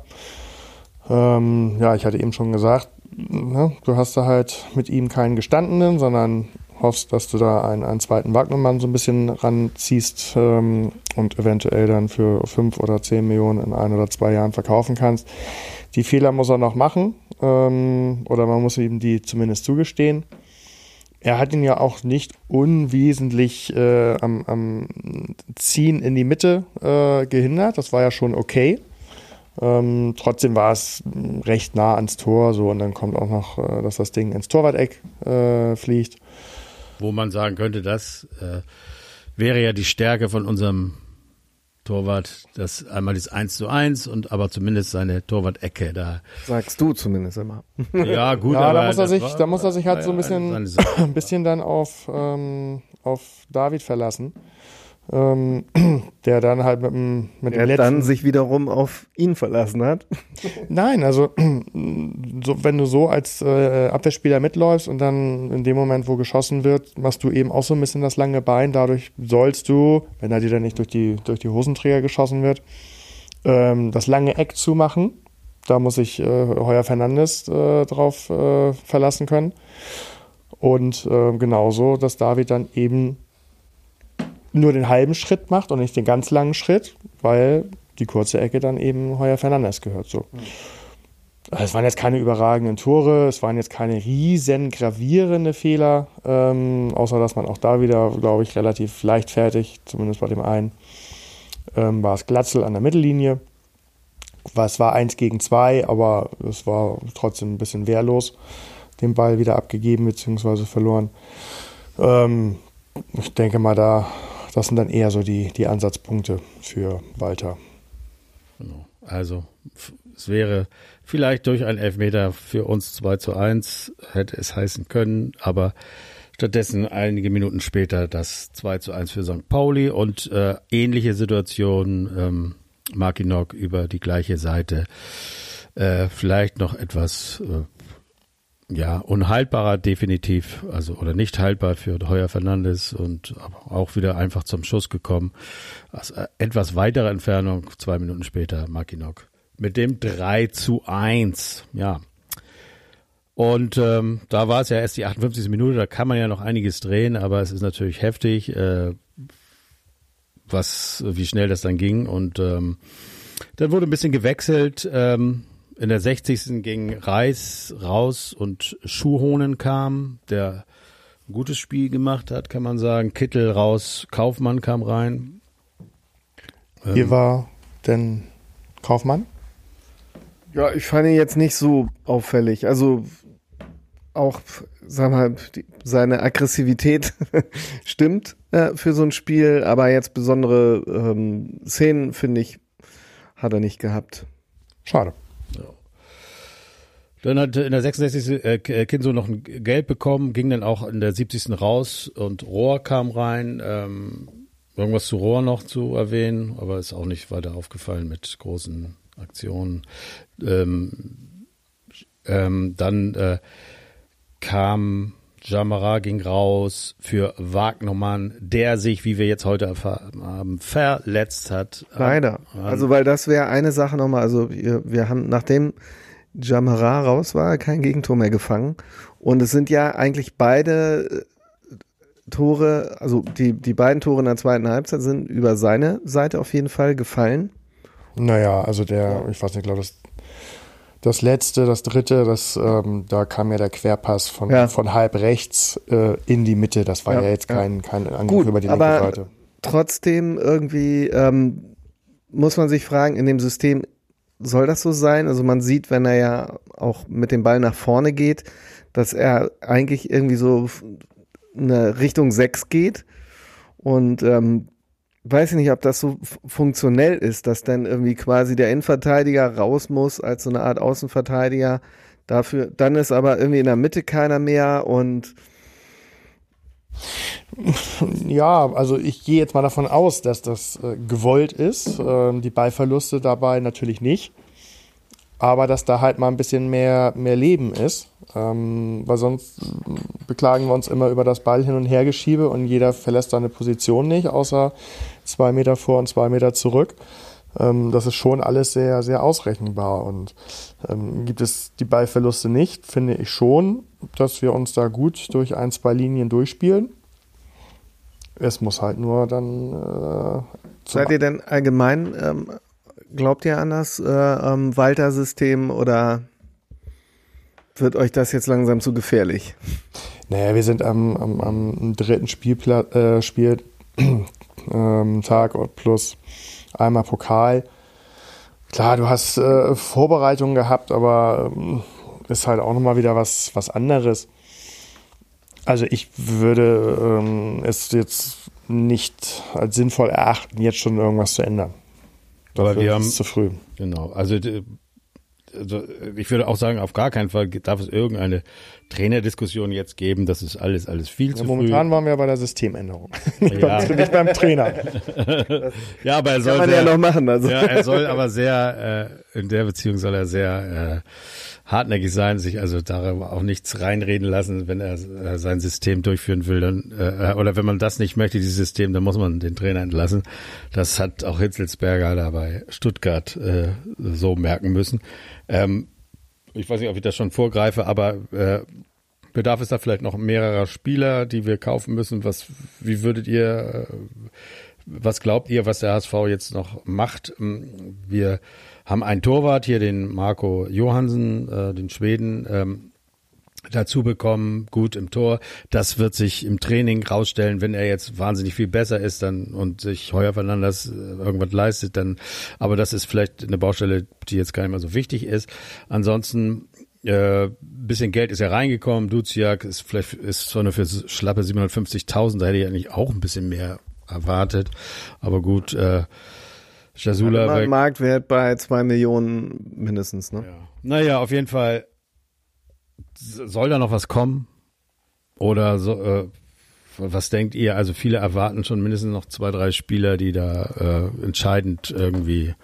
Ähm, ja, ich hatte eben schon gesagt, ne, du hast da halt mit ihm keinen gestandenen, sondern hoffst, dass du da einen, einen zweiten Wagnermann so ein bisschen ranziehst ähm, und eventuell dann für fünf oder zehn Millionen in ein oder zwei Jahren verkaufen kannst. Die Fehler muss er noch machen ähm, oder man muss ihm die zumindest zugestehen. Er hat ihn ja auch nicht unwesentlich äh, am, am Ziehen in die Mitte äh, gehindert. Das war ja schon okay. Ähm, trotzdem war es recht nah ans Tor, so und dann kommt auch noch, äh, dass das Ding ins Torwart-Eck äh, fliegt. Wo man sagen könnte, das äh, wäre ja die Stärke von unserem Torwart, das einmal das 1 zu 1 und aber zumindest seine Torwart-Ecke da. Sagst du zumindest immer. Ja, gut, Ja, aber da muss er sich, war- da muss er sich halt so ein bisschen, ein bisschen dann auf, ähm, auf David verlassen. Ähm, der dann halt mit dem, mit dem Der letzten dann sich wiederum auf ihn verlassen hat. Nein, also so, wenn du so als äh, Abwehrspieler mitläufst und dann in dem Moment, wo geschossen wird, machst du eben auch so ein bisschen das lange Bein. Dadurch sollst du, wenn er dir dann nicht durch die, durch die Hosenträger geschossen wird, ähm, das lange Eck zumachen. Da muss sich äh, Heuer Fernandes äh, drauf äh, verlassen können. Und äh, genauso, dass David dann eben nur den halben Schritt macht und nicht den ganz langen Schritt, weil die kurze Ecke dann eben Heuer Fernandes gehört. So. Also Es waren jetzt keine überragenden Tore, es waren jetzt keine riesen gravierende Fehler, ähm, außer dass man auch da wieder, glaube ich, relativ leichtfertig, zumindest bei dem einen, ähm, war es Glatzel an der Mittellinie. Es war eins gegen zwei, aber es war trotzdem ein bisschen wehrlos, den Ball wieder abgegeben bzw. verloren. Ähm, ich denke mal, da, das sind dann eher so die, die Ansatzpunkte für Walter. Genau. Also es wäre vielleicht durch einen Elfmeter für uns 2 zu 1 hätte es heißen können, aber stattdessen einige Minuten später das 2 zu 1 für St. Pauli und äh, ähnliche Situation, ähm, Markinok über die gleiche Seite. Äh, vielleicht noch etwas äh, ja, unhaltbarer definitiv, also oder nicht haltbar für Heuer Fernandes und auch wieder einfach zum Schuss gekommen. Aus äh, etwas weiterer Entfernung, zwei Minuten später, Makinok. Mit dem 3 zu 1, ja. Und ähm, da war es ja erst die 58. Minute, da kann man ja noch einiges drehen, aber es ist natürlich heftig, äh, was, wie schnell das dann ging. Und ähm, dann wurde ein bisschen gewechselt. Ähm, in der 60. ging Reis raus und Schuhhonen kam, der ein gutes Spiel gemacht hat, kann man sagen. Kittel raus, Kaufmann kam rein. Hier ähm, war denn Kaufmann? Ja, ich fand ihn jetzt nicht so auffällig. Also auch, sag mal, die, seine Aggressivität stimmt äh, für so ein Spiel, aber jetzt besondere ähm, Szenen, finde ich, hat er nicht gehabt. Schade. Dann hat in der 66. Äh, äh, Kinso noch ein Gelb bekommen, ging dann auch in der 70. raus und Rohr kam rein. Ähm, irgendwas zu Rohr noch zu erwähnen, aber ist auch nicht weiter aufgefallen mit großen Aktionen. Ähm, ähm, dann äh, kam Jamara ging raus für Wagnermann, der sich, wie wir jetzt heute erfahren haben, verletzt hat. Leider. Also weil das wäre eine Sache nochmal. Also wir, wir haben nachdem Jamara raus war, kein Gegentor mehr gefangen. Und es sind ja eigentlich beide äh, Tore, also die, die beiden Tore in der zweiten Halbzeit sind über seine Seite auf jeden Fall gefallen. Naja, also der, ich weiß nicht, glaube das, das letzte, das dritte, das, ähm, da kam ja der Querpass von, ja. von halb rechts äh, in die Mitte. Das war ja, ja jetzt kein, kein Angriff Gut, über die linke aber Seite. Trotzdem irgendwie ähm, muss man sich fragen, in dem System soll das so sein? Also man sieht, wenn er ja auch mit dem Ball nach vorne geht, dass er eigentlich irgendwie so eine Richtung 6 geht. Und ähm, weiß ich nicht, ob das so funktionell ist, dass dann irgendwie quasi der Innenverteidiger raus muss als so eine Art Außenverteidiger. Dafür, dann ist aber irgendwie in der Mitte keiner mehr und ja, also ich gehe jetzt mal davon aus, dass das äh, gewollt ist. Ähm, die Ballverluste dabei natürlich nicht. Aber dass da halt mal ein bisschen mehr, mehr Leben ist. Ähm, weil sonst beklagen wir uns immer über das Ball hin und her geschiebe und jeder verlässt seine Position nicht, außer zwei Meter vor und zwei Meter zurück. Ähm, das ist schon alles sehr, sehr ausrechenbar. Und ähm, gibt es die Ballverluste nicht, finde ich schon, dass wir uns da gut durch ein, zwei Linien durchspielen. Es muss halt nur dann. Äh, Seid ihr denn allgemein, ähm, glaubt ihr an das äh, ähm, Walter-System oder wird euch das jetzt langsam zu gefährlich? Naja, wir sind am, am, am dritten Spielpla äh, Spieltag ähm, plus einmal Pokal. Klar, du hast äh, Vorbereitungen gehabt, aber ähm, ist halt auch nochmal wieder was, was anderes. Also ich würde ähm, es jetzt nicht als sinnvoll erachten, jetzt schon irgendwas zu ändern. Aber wir haben zu früh. Genau. Also, also ich würde auch sagen, auf gar keinen Fall darf es irgendeine Trainerdiskussion jetzt geben. Das ist alles alles viel ja, zu momentan früh. Momentan waren wir bei der Systemänderung. Ja. nicht beim Trainer. ja, aber er soll Kann man sehr, ja noch machen. Also. Ja, er soll aber sehr äh, in der Beziehung soll er sehr äh, hartnäckig sein, sich also darüber auch nichts reinreden lassen, wenn er äh, sein System durchführen will, dann äh, oder wenn man das nicht möchte, dieses System, dann muss man den Trainer entlassen. Das hat auch Hitzelsberger da bei Stuttgart äh, so merken müssen. Ähm, ich weiß nicht, ob ich das schon vorgreife, aber äh, bedarf es da vielleicht noch mehrerer Spieler, die wir kaufen müssen? Was, wie würdet ihr, äh, was glaubt ihr, was der HSV jetzt noch macht? Wir haben einen Torwart hier, den Marco Johansen, äh, den Schweden, ähm, dazu bekommen, gut im Tor. Das wird sich im Training rausstellen, wenn er jetzt wahnsinnig viel besser ist dann und sich heuer Fernandes äh, irgendwas leistet, dann, aber das ist vielleicht eine Baustelle, die jetzt gar nicht mehr so wichtig ist. Ansonsten äh, bisschen Geld ist ja reingekommen. Duziak ist vielleicht ist zwar nur für schlappe 750.000, da hätte ich eigentlich auch ein bisschen mehr erwartet. Aber gut, äh, Jasula. Marktwert bei zwei Millionen mindestens, ne? Ja. Naja, auf jeden Fall soll da noch was kommen? Oder so, äh, was denkt ihr? Also viele erwarten schon mindestens noch zwei, drei Spieler, die da äh, entscheidend irgendwie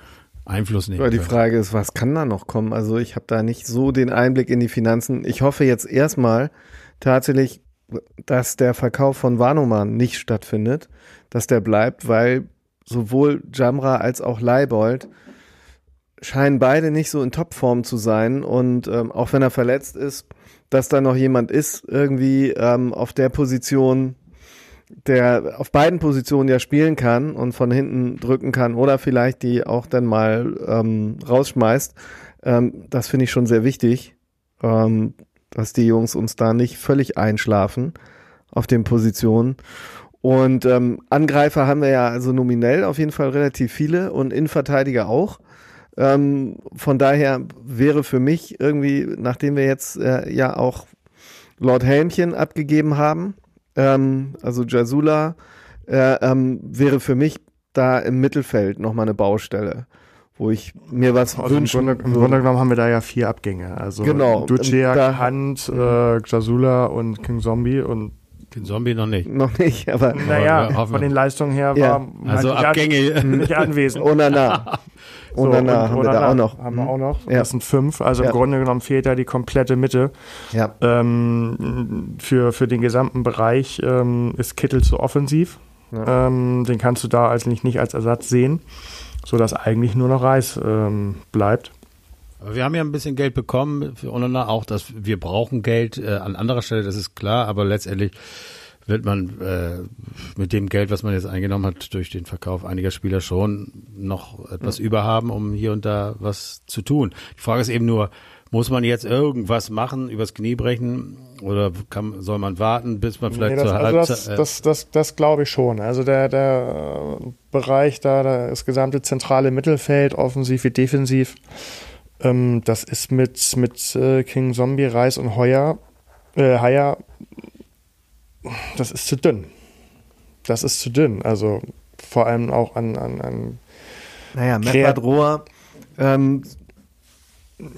Einfluss nehmen Aber die können. Frage ist, was kann da noch kommen? Also ich habe da nicht so den Einblick in die Finanzen. Ich hoffe jetzt erstmal tatsächlich, dass der Verkauf von Vanoman nicht stattfindet, dass der bleibt, weil sowohl Jamra als auch Leibold scheinen beide nicht so in Topform zu sein und ähm, auch wenn er verletzt ist, dass da noch jemand ist irgendwie ähm, auf der Position, der auf beiden Positionen ja spielen kann und von hinten drücken kann oder vielleicht die auch dann mal ähm, rausschmeißt. Ähm, das finde ich schon sehr wichtig, ähm, dass die Jungs uns da nicht völlig einschlafen auf den Positionen. Und ähm, Angreifer haben wir ja also nominell auf jeden Fall relativ viele und Innenverteidiger auch. Ähm, von daher wäre für mich irgendwie, nachdem wir jetzt äh, ja auch Lord Helmchen abgegeben haben, ähm, also Jasula, äh, ähm, wäre für mich da im Mittelfeld nochmal eine Baustelle, wo ich mir was Also im, wünschen Grunde, Im. Grunde genommen haben wir da ja vier Abgänge. Also Genau. Duciak, Da- Hunt, äh, Jasula und King Zombie und Den Zombie noch nicht. Noch nicht, aber naja, wir hoffen- von den Leistungen her Ja. war Also nicht an- Abgänge. nicht anwesend. Onana. So, Onana haben wir da Onana auch noch. Haben wir auch noch. Ja. Das sind fünf. Also Ja. im Grunde genommen fehlt da die komplette Mitte. Ja. Ähm, für, für den gesamten Bereich ähm, ist Kittel zu offensiv. Ja. Ähm, den kannst du da also nicht, nicht als Ersatz sehen, sodass eigentlich nur noch Reis ähm, bleibt. Aber wir haben ja ein bisschen Geld bekommen für Onana, auch dass wir brauchen Geld äh, an anderer Stelle, das ist klar, aber letztendlich wird man äh, mit dem Geld, was man jetzt eingenommen hat durch den Verkauf einiger Spieler schon noch etwas über haben, um hier und da was zu tun. Die Frage ist eben nur, muss man jetzt irgendwas machen, übers Knie brechen oder kann, soll man warten, bis man vielleicht Nee, das, zur also das, Halbzeit... äh, das, das, das glaube ich schon. Also der, der äh, Bereich da, das gesamte zentrale Mittelfeld, offensiv wie defensiv, ähm, das ist mit, mit äh, King Zombie, Reis und Heuer, äh, Haier, das ist zu dünn. Das ist zu dünn. Also vor allem auch an, an, an Naja, Meffert Rohr, ähm,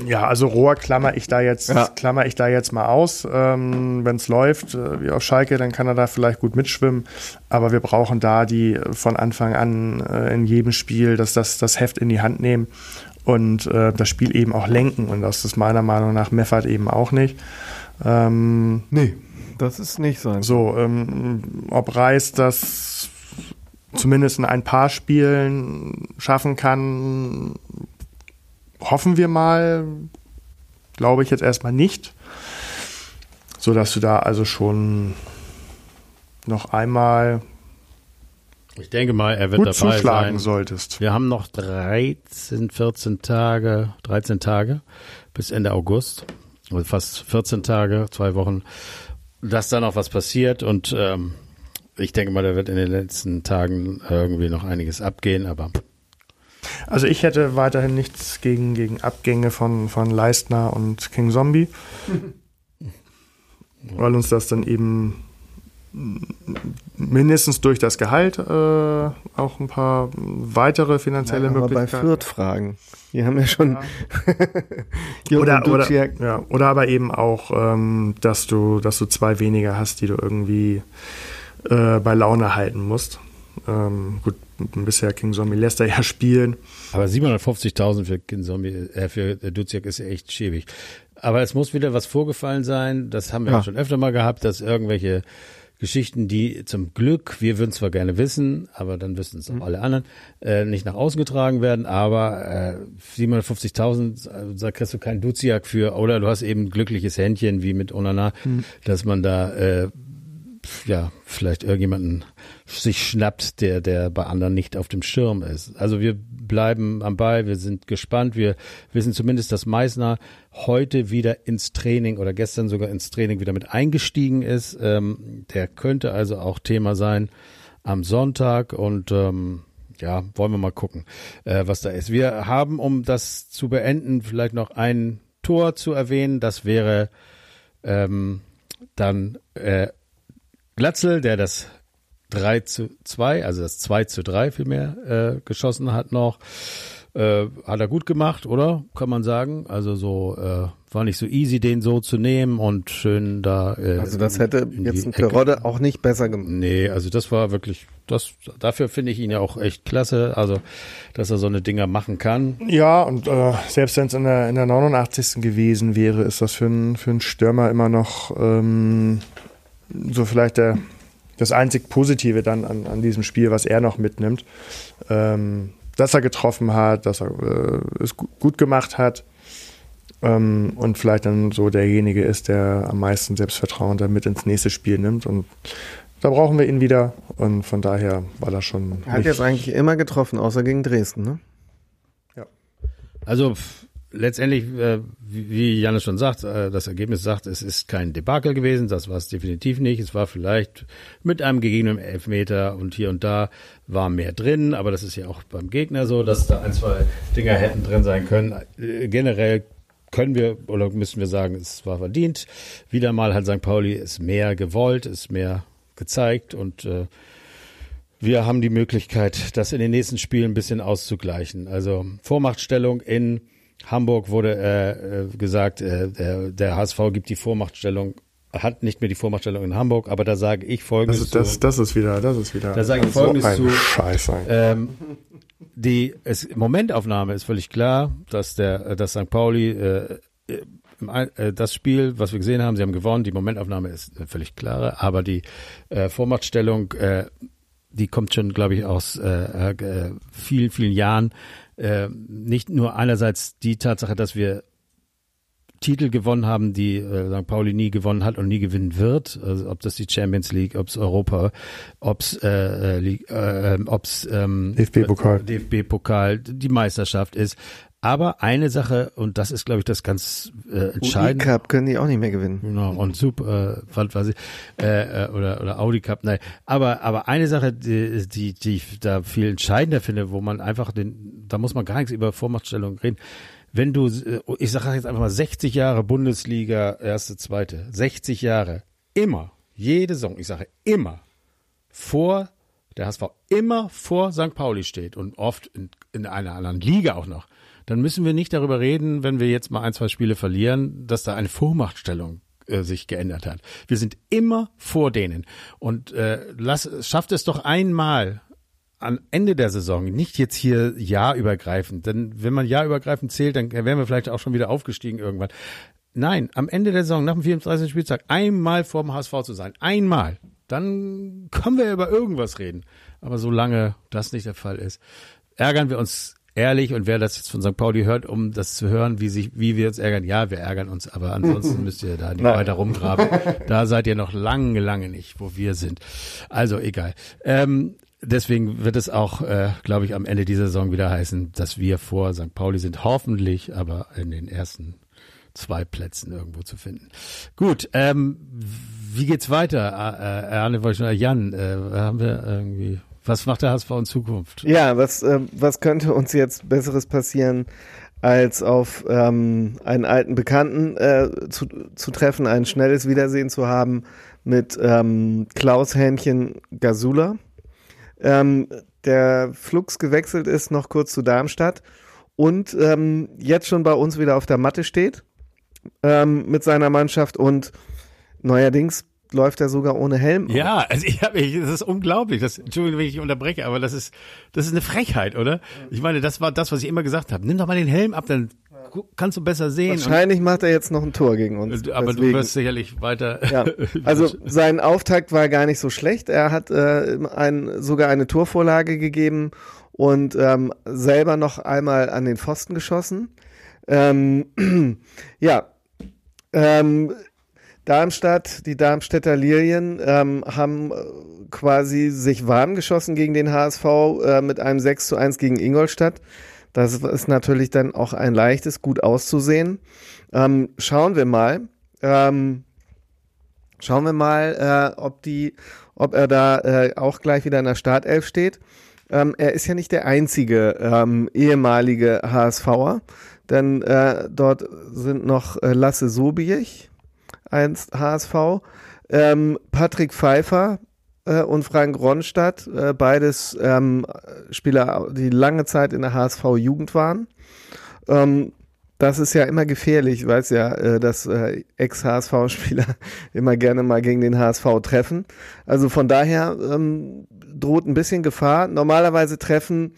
Ja, also Rohr klammer ich da jetzt, Ja. klammer ich da jetzt mal aus. Ähm, Wenn es läuft, äh, wie auf Schalke, dann kann er da vielleicht gut mitschwimmen. Aber wir brauchen da die von Anfang an äh, in jedem Spiel dass das, das Heft in die Hand nehmen und äh, das Spiel eben auch lenken. Und das ist meiner Meinung nach Meffert eben auch nicht. Ähm, nee, das ist nicht sein. so, ähm, ob Reis das zumindest in ein paar Spielen schaffen kann, hoffen wir mal. Glaube ich jetzt erstmal nicht. So dass du da also schon noch einmal ich denke mal, er wird gut dabei zuschlagen sein. solltest. Wir haben noch 13, 14 Tage, 13 Tage bis Ende August. Also fast 14 Tage, zwei Wochen, dass da noch was passiert. Und ähm, ich denke mal, da wird in den letzten Tagen irgendwie noch einiges abgehen, aber Also ich hätte weiterhin nichts gegen, gegen Abgänge von, von Leistner und King Zombie. weil uns das dann eben mindestens durch das Gehalt äh, auch ein paar weitere finanzielle aber bei Möglichkeiten. Fürth fragen. Die haben ja schon Jürgen oder, oder, ja, oder aber eben auch, ähm, dass du, dass du zwei weniger hast, die du irgendwie äh, bei Laune halten musst. Ähm, gut, bisher King Zombie lässt er ja spielen. Aber 750.000 für Kinzombie, äh, für Duziak ist ja echt schäbig. Aber es muss wieder was vorgefallen sein. Das haben wir Ja. ja. schon öfter mal gehabt, dass irgendwelche Geschichten, die zum Glück, wir würden zwar gerne wissen, aber dann wissen es auch alle anderen, äh, nicht nach außen getragen werden. Aber äh, 750.000, äh, da kriegst du keinen Duziak für. Oder du hast eben ein glückliches Händchen wie mit Onana, dass man da äh, ja, vielleicht irgendjemanden sich schnappt, der, der bei anderen nicht auf dem Schirm ist. Also wir bleiben am Ball, wir sind gespannt. Wir wissen zumindest, dass Meissner heute wieder ins Training oder gestern sogar ins Training wieder mit eingestiegen ist. Ähm, der könnte also auch Thema sein am Sonntag und ähm, ja, wollen wir mal gucken, äh, was da ist. Wir haben, um das zu beenden, vielleicht noch ein Tor zu erwähnen. Das wäre ähm, dann äh, Glatzel, der das 3 zu 2, also das 2 zu 3 vielmehr äh, geschossen hat noch. Äh, hat er gut gemacht, oder? Kann man sagen. Also so äh, war nicht so easy, den so zu nehmen und schön da. Äh, also das hätte jetzt ein Terodde auch nicht besser gemacht. Nee, also das war wirklich, das dafür finde ich ihn ja auch echt klasse. Also, dass er so eine Dinger machen kann. Ja, und äh, selbst wenn es in der, in der 89. gewesen wäre, ist das für einen für einen Stürmer immer noch ähm, so vielleicht der das einzig Positive dann an, an diesem Spiel, was er noch mitnimmt. Ähm, dass er getroffen hat, dass er äh, es gut gemacht hat ähm, und vielleicht dann so derjenige ist, der am meisten Selbstvertrauen damit ins nächste Spiel nimmt. Und da brauchen wir ihn wieder und von daher war das schon. Er hat jetzt eigentlich immer getroffen, außer gegen Dresden, ne? Ja. Also letztendlich, äh, wie Janis schon sagt, äh, das Ergebnis sagt, es ist kein Debakel gewesen, das war es definitiv nicht. Es war vielleicht mit einem gegebenen Elfmeter und hier und da war mehr drin, aber das ist ja auch beim Gegner so, dass da ein, zwei Dinger hätten drin sein können. Äh, generell können wir oder müssen wir sagen, es war verdient. Wieder mal hat St. Pauli es mehr gewollt, es mehr gezeigt und äh, wir haben die Möglichkeit, das in den nächsten Spielen ein bisschen auszugleichen. Also Vormachtstellung in Hamburg wurde äh, äh, gesagt, äh, der, der HSV gibt die Vormachtstellung hat nicht mehr die Vormachtstellung in Hamburg, aber da sage ich folgendes das, das, zu. Das ist wieder, das ist wieder. Da sage ich folgendes so zu. Scheiß ähm, die es, Momentaufnahme ist völlig klar, dass der, dass St. Pauli äh, äh, das Spiel, was wir gesehen haben, sie haben gewonnen. Die Momentaufnahme ist völlig klare, aber die äh, Vormachtstellung, äh, die kommt schon, glaube ich, aus äh, äh, vielen, vielen Jahren äh, nicht nur einerseits die Tatsache, dass wir Titel gewonnen haben, die äh, St. Pauli nie gewonnen hat und nie gewinnen wird, also ob das die Champions League, ob es Europa, ob es äh, äh, äh, ob's, ähm, DFB-Pokal, DFB-Pokal, die Meisterschaft ist. Aber eine Sache, und das ist, glaube ich, das ganz äh, entscheidende. Cup können die auch nicht mehr gewinnen. Genau, und super, äh, was ich, äh, äh, oder, oder Audi Cup, nein. Aber, aber eine Sache, die, die, die ich da viel entscheidender finde, wo man einfach den, da muss man gar nichts über Vormachtstellung reden. Wenn du, äh, ich sage jetzt einfach mal 60 Jahre Bundesliga, erste, zweite, 60 Jahre, immer, jede Saison, ich sage immer, vor der HSV immer vor St. Pauli steht und oft in, in einer anderen Liga auch noch, dann müssen wir nicht darüber reden, wenn wir jetzt mal ein, zwei Spiele verlieren, dass da eine Vormachtstellung äh, sich geändert hat. Wir sind immer vor denen. Und äh, lass, schafft es doch einmal am Ende der Saison, nicht jetzt hier jahrübergreifend, denn wenn man jahrübergreifend zählt, dann wären wir vielleicht auch schon wieder aufgestiegen irgendwann. Nein, am Ende der Saison, nach dem 34. Spieltag, einmal vorm HSV zu sein, einmal, dann können wir über irgendwas reden. Aber solange das nicht der Fall ist, ärgern wir uns ehrlich und wer das jetzt von St. Pauli hört, um das zu hören, wie sich, wie wir uns ärgern, ja, wir ärgern uns, aber ansonsten müsst ihr da nicht Nein. weiter rumgraben. Da seid ihr noch lange, lange nicht, wo wir sind. Also egal. Ähm, deswegen wird es auch, äh, glaube ich, am Ende dieser Saison wieder heißen, dass wir vor St. Pauli sind, hoffentlich, aber in den ersten zwei Plätzen irgendwo zu finden. Gut, ähm, wie geht's weiter? Äh, äh Arne Jan, äh, haben wir irgendwie was macht der HSV in Zukunft? Ja, was, äh, was könnte uns jetzt Besseres passieren, als auf ähm, einen alten Bekannten äh, zu, zu treffen, ein schnelles Wiedersehen zu haben mit ähm, Klaus Hähnchen Gasula, ähm, der Flux gewechselt ist, noch kurz zu Darmstadt und ähm, jetzt schon bei uns wieder auf der Matte steht ähm, mit seiner Mannschaft und neuerdings läuft er sogar ohne Helm. Ja, also ich habe das ist unglaublich. Das, Entschuldigung, wenn ich unterbreche, aber das ist das ist eine Frechheit, oder? Ich meine, das war das, was ich immer gesagt habe. Nimm doch mal den Helm ab, dann kannst du besser sehen. Wahrscheinlich macht er jetzt noch ein Tor gegen uns. Aber deswegen. du wirst sicherlich weiter. Ja. Also sein Auftakt war gar nicht so schlecht. Er hat äh, ein, sogar eine Torvorlage gegeben und ähm, selber noch einmal an den Pfosten geschossen. Ähm, ja, ähm, Darmstadt, die Darmstädter Lilien ähm, haben äh, quasi sich warm geschossen gegen den HSV äh, mit einem 6 zu 1 gegen Ingolstadt. Das ist natürlich dann auch ein leichtes, gut auszusehen. Ähm, schauen wir mal. Ähm, schauen wir mal, äh, ob die, ob er da äh, auch gleich wieder in der Startelf steht. Ähm, er ist ja nicht der einzige ähm, ehemalige HSVer, denn äh, dort sind noch äh, Lasse Sobiech, einst HSV. Ähm, Patrick Pfeiffer äh, und Frank Ronstadt, äh, beides ähm, Spieler, die lange Zeit in der HSV-Jugend waren. Ähm, das ist ja immer gefährlich, weil es ja, äh, dass äh, Ex-HSV-Spieler immer gerne mal gegen den HSV treffen. Also von daher ähm, droht ein bisschen Gefahr. Normalerweise treffen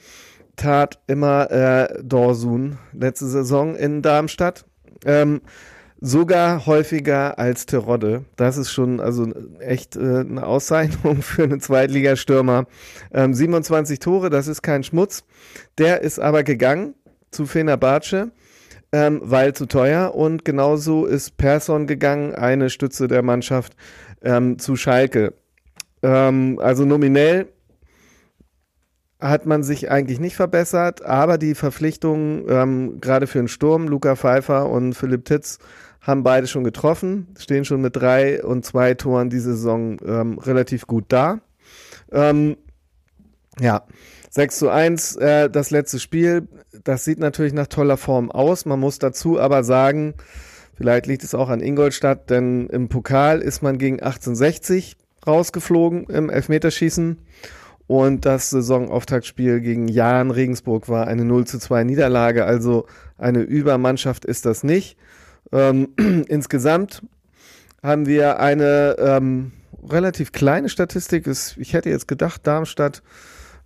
tat immer äh, Dorsun letzte Saison in Darmstadt. Sogar häufiger als Terodde. Das ist schon also echt äh, eine Auszeichnung für einen Zweitligastürmer. Ähm, 27 Tore, das ist kein Schmutz. Der ist aber gegangen zu Fenerbahce, ähm, weil zu teuer. Und genauso ist Persson gegangen, eine Stütze der Mannschaft, ähm, zu Schalke. Ähm, also nominell hat man sich eigentlich nicht verbessert, aber die Verpflichtungen, ähm, gerade für den Sturm, Luca Pfeiffer und Philipp Titz, haben beide schon getroffen, stehen schon mit drei und zwei Toren diese Saison ähm, relativ gut da. Ähm, ja, 6 zu 1, äh, das letzte Spiel, das sieht natürlich nach toller Form aus. Man muss dazu aber sagen, vielleicht liegt es auch an Ingolstadt, denn im Pokal ist man gegen 1860 rausgeflogen im Elfmeterschießen. Und das Saisonauftaktspiel gegen Jahn Regensburg war eine 0 zu 2 Niederlage. Also eine Übermannschaft ist das nicht. Ähm, insgesamt haben wir eine ähm, relativ kleine Statistik. Ich hätte jetzt gedacht, Darmstadt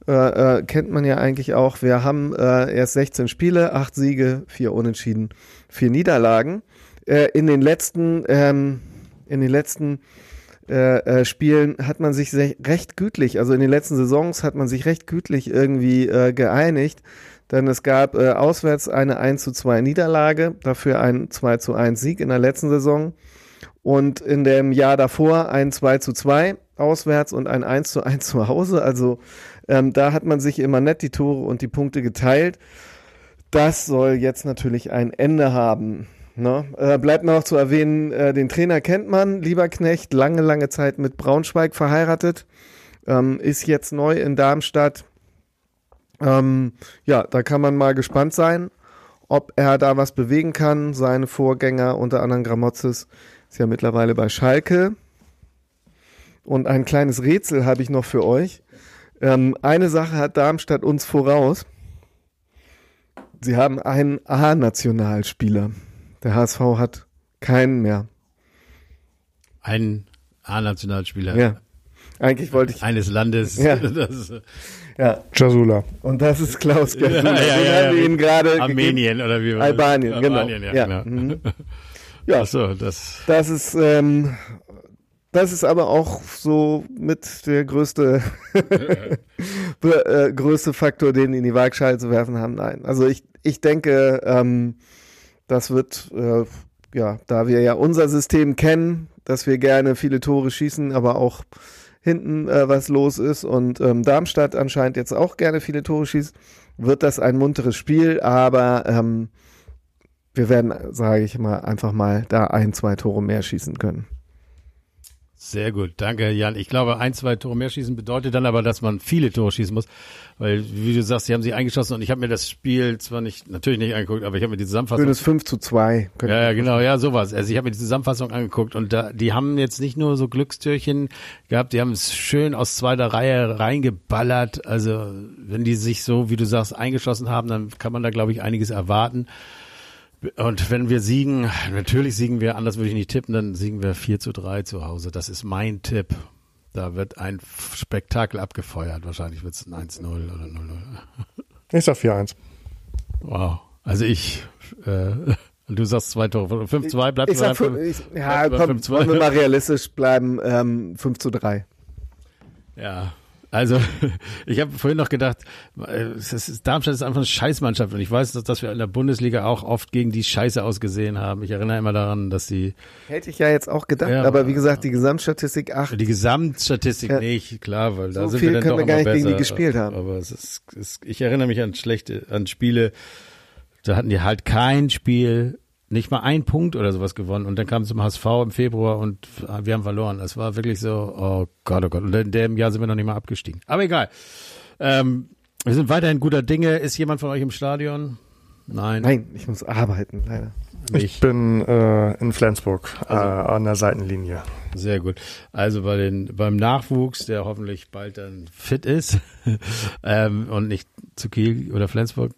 äh, äh, kennt man ja eigentlich auch. Wir haben äh, erst 16 Spiele, 8 Siege, 4 Unentschieden, 4 Niederlagen. Äh, in den letzten, ähm, in den letzten äh, äh, Spielen hat man sich recht gütlich, also in den letzten Saisons hat man sich recht gütlich irgendwie geeinigt. Denn es gab äh, auswärts eine 1 zu 2 Niederlage, dafür ein 2 zu 1 Sieg in der letzten Saison. Und in dem Jahr davor ein 2 zu 2 auswärts und ein 1 zu 1 zu Hause. Also ähm, da hat man sich immer nett die Tore und die Punkte geteilt. Das soll jetzt natürlich ein Ende haben. Ne? Äh, bleibt noch zu erwähnen, äh, den Trainer kennt man, Lieberknecht, lange, lange Zeit mit Braunschweig verheiratet, ähm, ist jetzt neu in Darmstadt ähm, ja, da kann man mal gespannt sein, ob er da was bewegen kann. Seine Vorgänger, unter anderem Gramozis, ist ja mittlerweile bei Schalke. Und ein kleines Rätsel habe ich noch für euch. Ähm, eine Sache hat Darmstadt uns voraus. Sie haben einen A-Nationalspieler. Der HSV hat keinen mehr. Einen A-Nationalspieler? Ja. Eigentlich wollte ich. Eines Landes. Ja. Das, ja. Jasula. Und das ist Klaus Jasula. Ja, ja, ja, ja, ihn gerade Armenien oder wie war Albanien, genau. Albanien, ja. Ja. genau. Mhm. Ja. Ach so, das. Das ist, ähm, das ist aber auch so mit der größte, äh, größte Faktor, den in die Waagschale zu werfen haben. Nein. Also ich, ich denke, ähm, das wird, äh, ja, da wir ja unser System kennen, dass wir gerne viele Tore schießen, aber auch hinten äh, was los ist und ähm, Darmstadt anscheinend jetzt auch gerne viele Tore schießt, wird das ein munteres Spiel, aber ähm, wir werden, sage ich mal, einfach mal da ein, zwei Tore mehr schießen können. Sehr gut, danke Jan. Ich glaube, ein, zwei Tore mehr schießen bedeutet dann aber, dass man viele Tore schießen muss, weil wie du sagst, sie haben sich eingeschossen und ich habe mir das Spiel zwar nicht, natürlich nicht angeguckt, aber ich habe mir die Zusammenfassung. Schönes 5 zu 2. Ja, ja, genau, ja, sowas. Also ich habe mir die Zusammenfassung angeguckt und da, die haben jetzt nicht nur so Glückstürchen gehabt, die haben es schön aus zweiter Reihe reingeballert. Also wenn die sich so, wie du sagst, eingeschossen haben, dann kann man da, glaube ich, einiges erwarten. Und wenn wir siegen, natürlich siegen wir, anders würde ich nicht tippen, dann siegen wir 4 zu 3 zu Hause. Das ist mein Tipp. Da wird ein Spektakel abgefeuert. Wahrscheinlich wird es ein 1-0 oder 0-0. Ich sag 4-1. Wow. Also ich, äh, du sagst zwei Tore. 5-2 bleibt ich sag, fünf, ich, Ja, komm, wollen wir mal realistisch bleiben. Ähm, 5 zu 3. Ja, also, ich habe vorhin noch gedacht, es ist, Darmstadt ist einfach eine Scheißmannschaft und ich weiß, dass, dass wir in der Bundesliga auch oft gegen die Scheiße ausgesehen haben. Ich erinnere immer daran, dass die. Hätte ich ja jetzt auch gedacht, ja, aber wie gesagt, die Gesamtstatistik 8. Die Gesamtstatistik ja. nicht, klar, weil da so sind wir dann doch wir gar nicht besser. gegen die gespielt haben. Aber es ist, es, ich erinnere mich an schlechte, an Spiele, da hatten die halt kein Spiel nicht mal ein Punkt oder sowas gewonnen. Und dann kam es zum HSV im Februar und wir haben verloren. Es war wirklich so, oh Gott, oh Gott. Und in dem Jahr sind wir noch nicht mal abgestiegen. Aber egal. Ähm, wir sind weiterhin guter Dinge. Ist jemand von euch im Stadion? Nein. Nein, ich muss arbeiten, leider. Ich, ich bin äh, in Flensburg also, äh, an der Seitenlinie. Sehr gut. Also bei den, beim Nachwuchs, der hoffentlich bald dann fit ist ähm, und nicht zu Kiel oder Flensburg,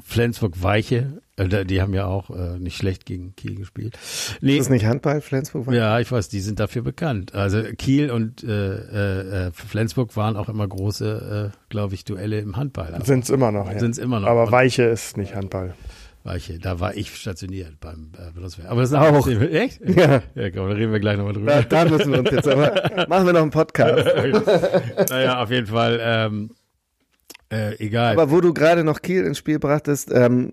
Flensburg Weiche, die haben ja auch äh, nicht schlecht gegen Kiel gespielt. Nee, ist das nicht Handball, Flensburg? Ja, ich weiß, die sind dafür bekannt. Also Kiel und äh, äh, Flensburg waren auch immer große, äh, glaube ich, Duelle im Handball. Sind es immer noch, ja. Sind es immer noch. Aber Weiche ist nicht Handball. Weiche, da war ich stationiert beim äh, Bundeswehr. Aber das ist auch. Echt? Ja. Ja, komm, da reden wir gleich nochmal drüber. Da, da müssen wir uns jetzt aber, machen wir noch einen Podcast. naja, auf jeden Fall, ähm, äh, egal. Aber wo du gerade noch Kiel ins Spiel brachtest, ähm,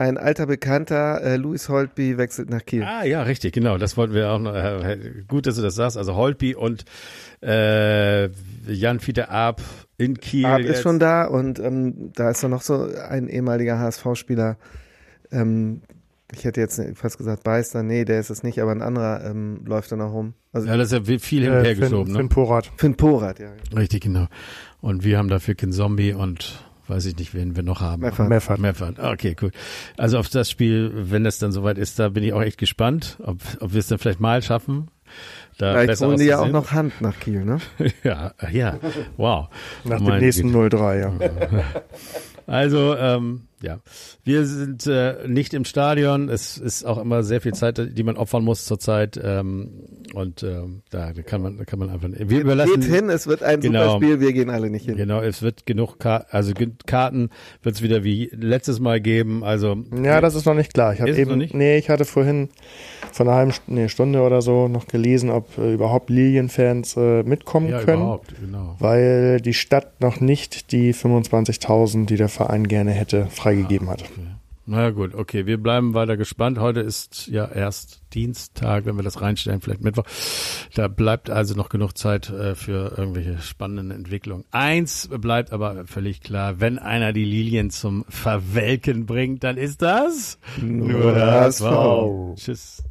ein alter Bekannter, äh, Louis Holtby, wechselt nach Kiel. Ah ja, richtig, genau. Das wollten wir auch noch. Äh, gut, dass du das sagst. Also Holtby und äh, Jan-Fiete Arp in Kiel. Arp ist schon da und ähm, da ist doch noch so ein ehemaliger HSV-Spieler, ähm, ich hätte jetzt fast gesagt Beister, nee, der ist es nicht, aber ein anderer ähm, läuft da noch rum. Also, ja, das ist ja viel hin und her geschoben. Finn, ne? Finn Porat. Finn Porat, ja. Richtig, genau. Und wir haben dafür Kin Zombie und weiß ich nicht, wen wir noch haben. Meffert. Meffert. Meffert. Okay, cool. Also auf das Spiel, wenn das dann soweit ist, da bin ich auch echt gespannt, ob, ob wir es dann vielleicht mal schaffen. Da Vielleicht holen die ja auch noch Hand nach Kiel, ne? ja, ja, wow. Nach dem nächsten 0-3, ja. Also, ähm, ja, wir sind äh, nicht im Stadion. Es ist auch immer sehr viel Zeit, die man opfern muss zurzeit. Ähm, und ähm, da kann man, da kann man einfach. Wir überlassen. Geht hin, es wird ein genau, super Spiel. Wir gehen alle nicht hin. Genau, es wird genug, Ka also Karten wird es wieder wie letztes Mal geben. Also ja, das ist noch nicht klar. Ich habe eben, nee, ich hatte vorhin von einer halben nee, Stunde oder so noch gelesen, ob äh, überhaupt Lilienfans äh, mitkommen ja, können. Überhaupt, genau. Weil die Stadt noch nicht die 25.000, die der Verein gerne hätte, freigegeben hat. Okay. Na gut, okay, wir bleiben weiter gespannt. Heute ist ja erst Dienstag, wenn wir das reinstellen, vielleicht Mittwoch. Da bleibt also noch genug Zeit äh, für irgendwelche spannenden Entwicklungen. Eins bleibt aber völlig klar, wenn einer die Lilien zum Verwelken bringt, dann ist das nur das V. Tschüss.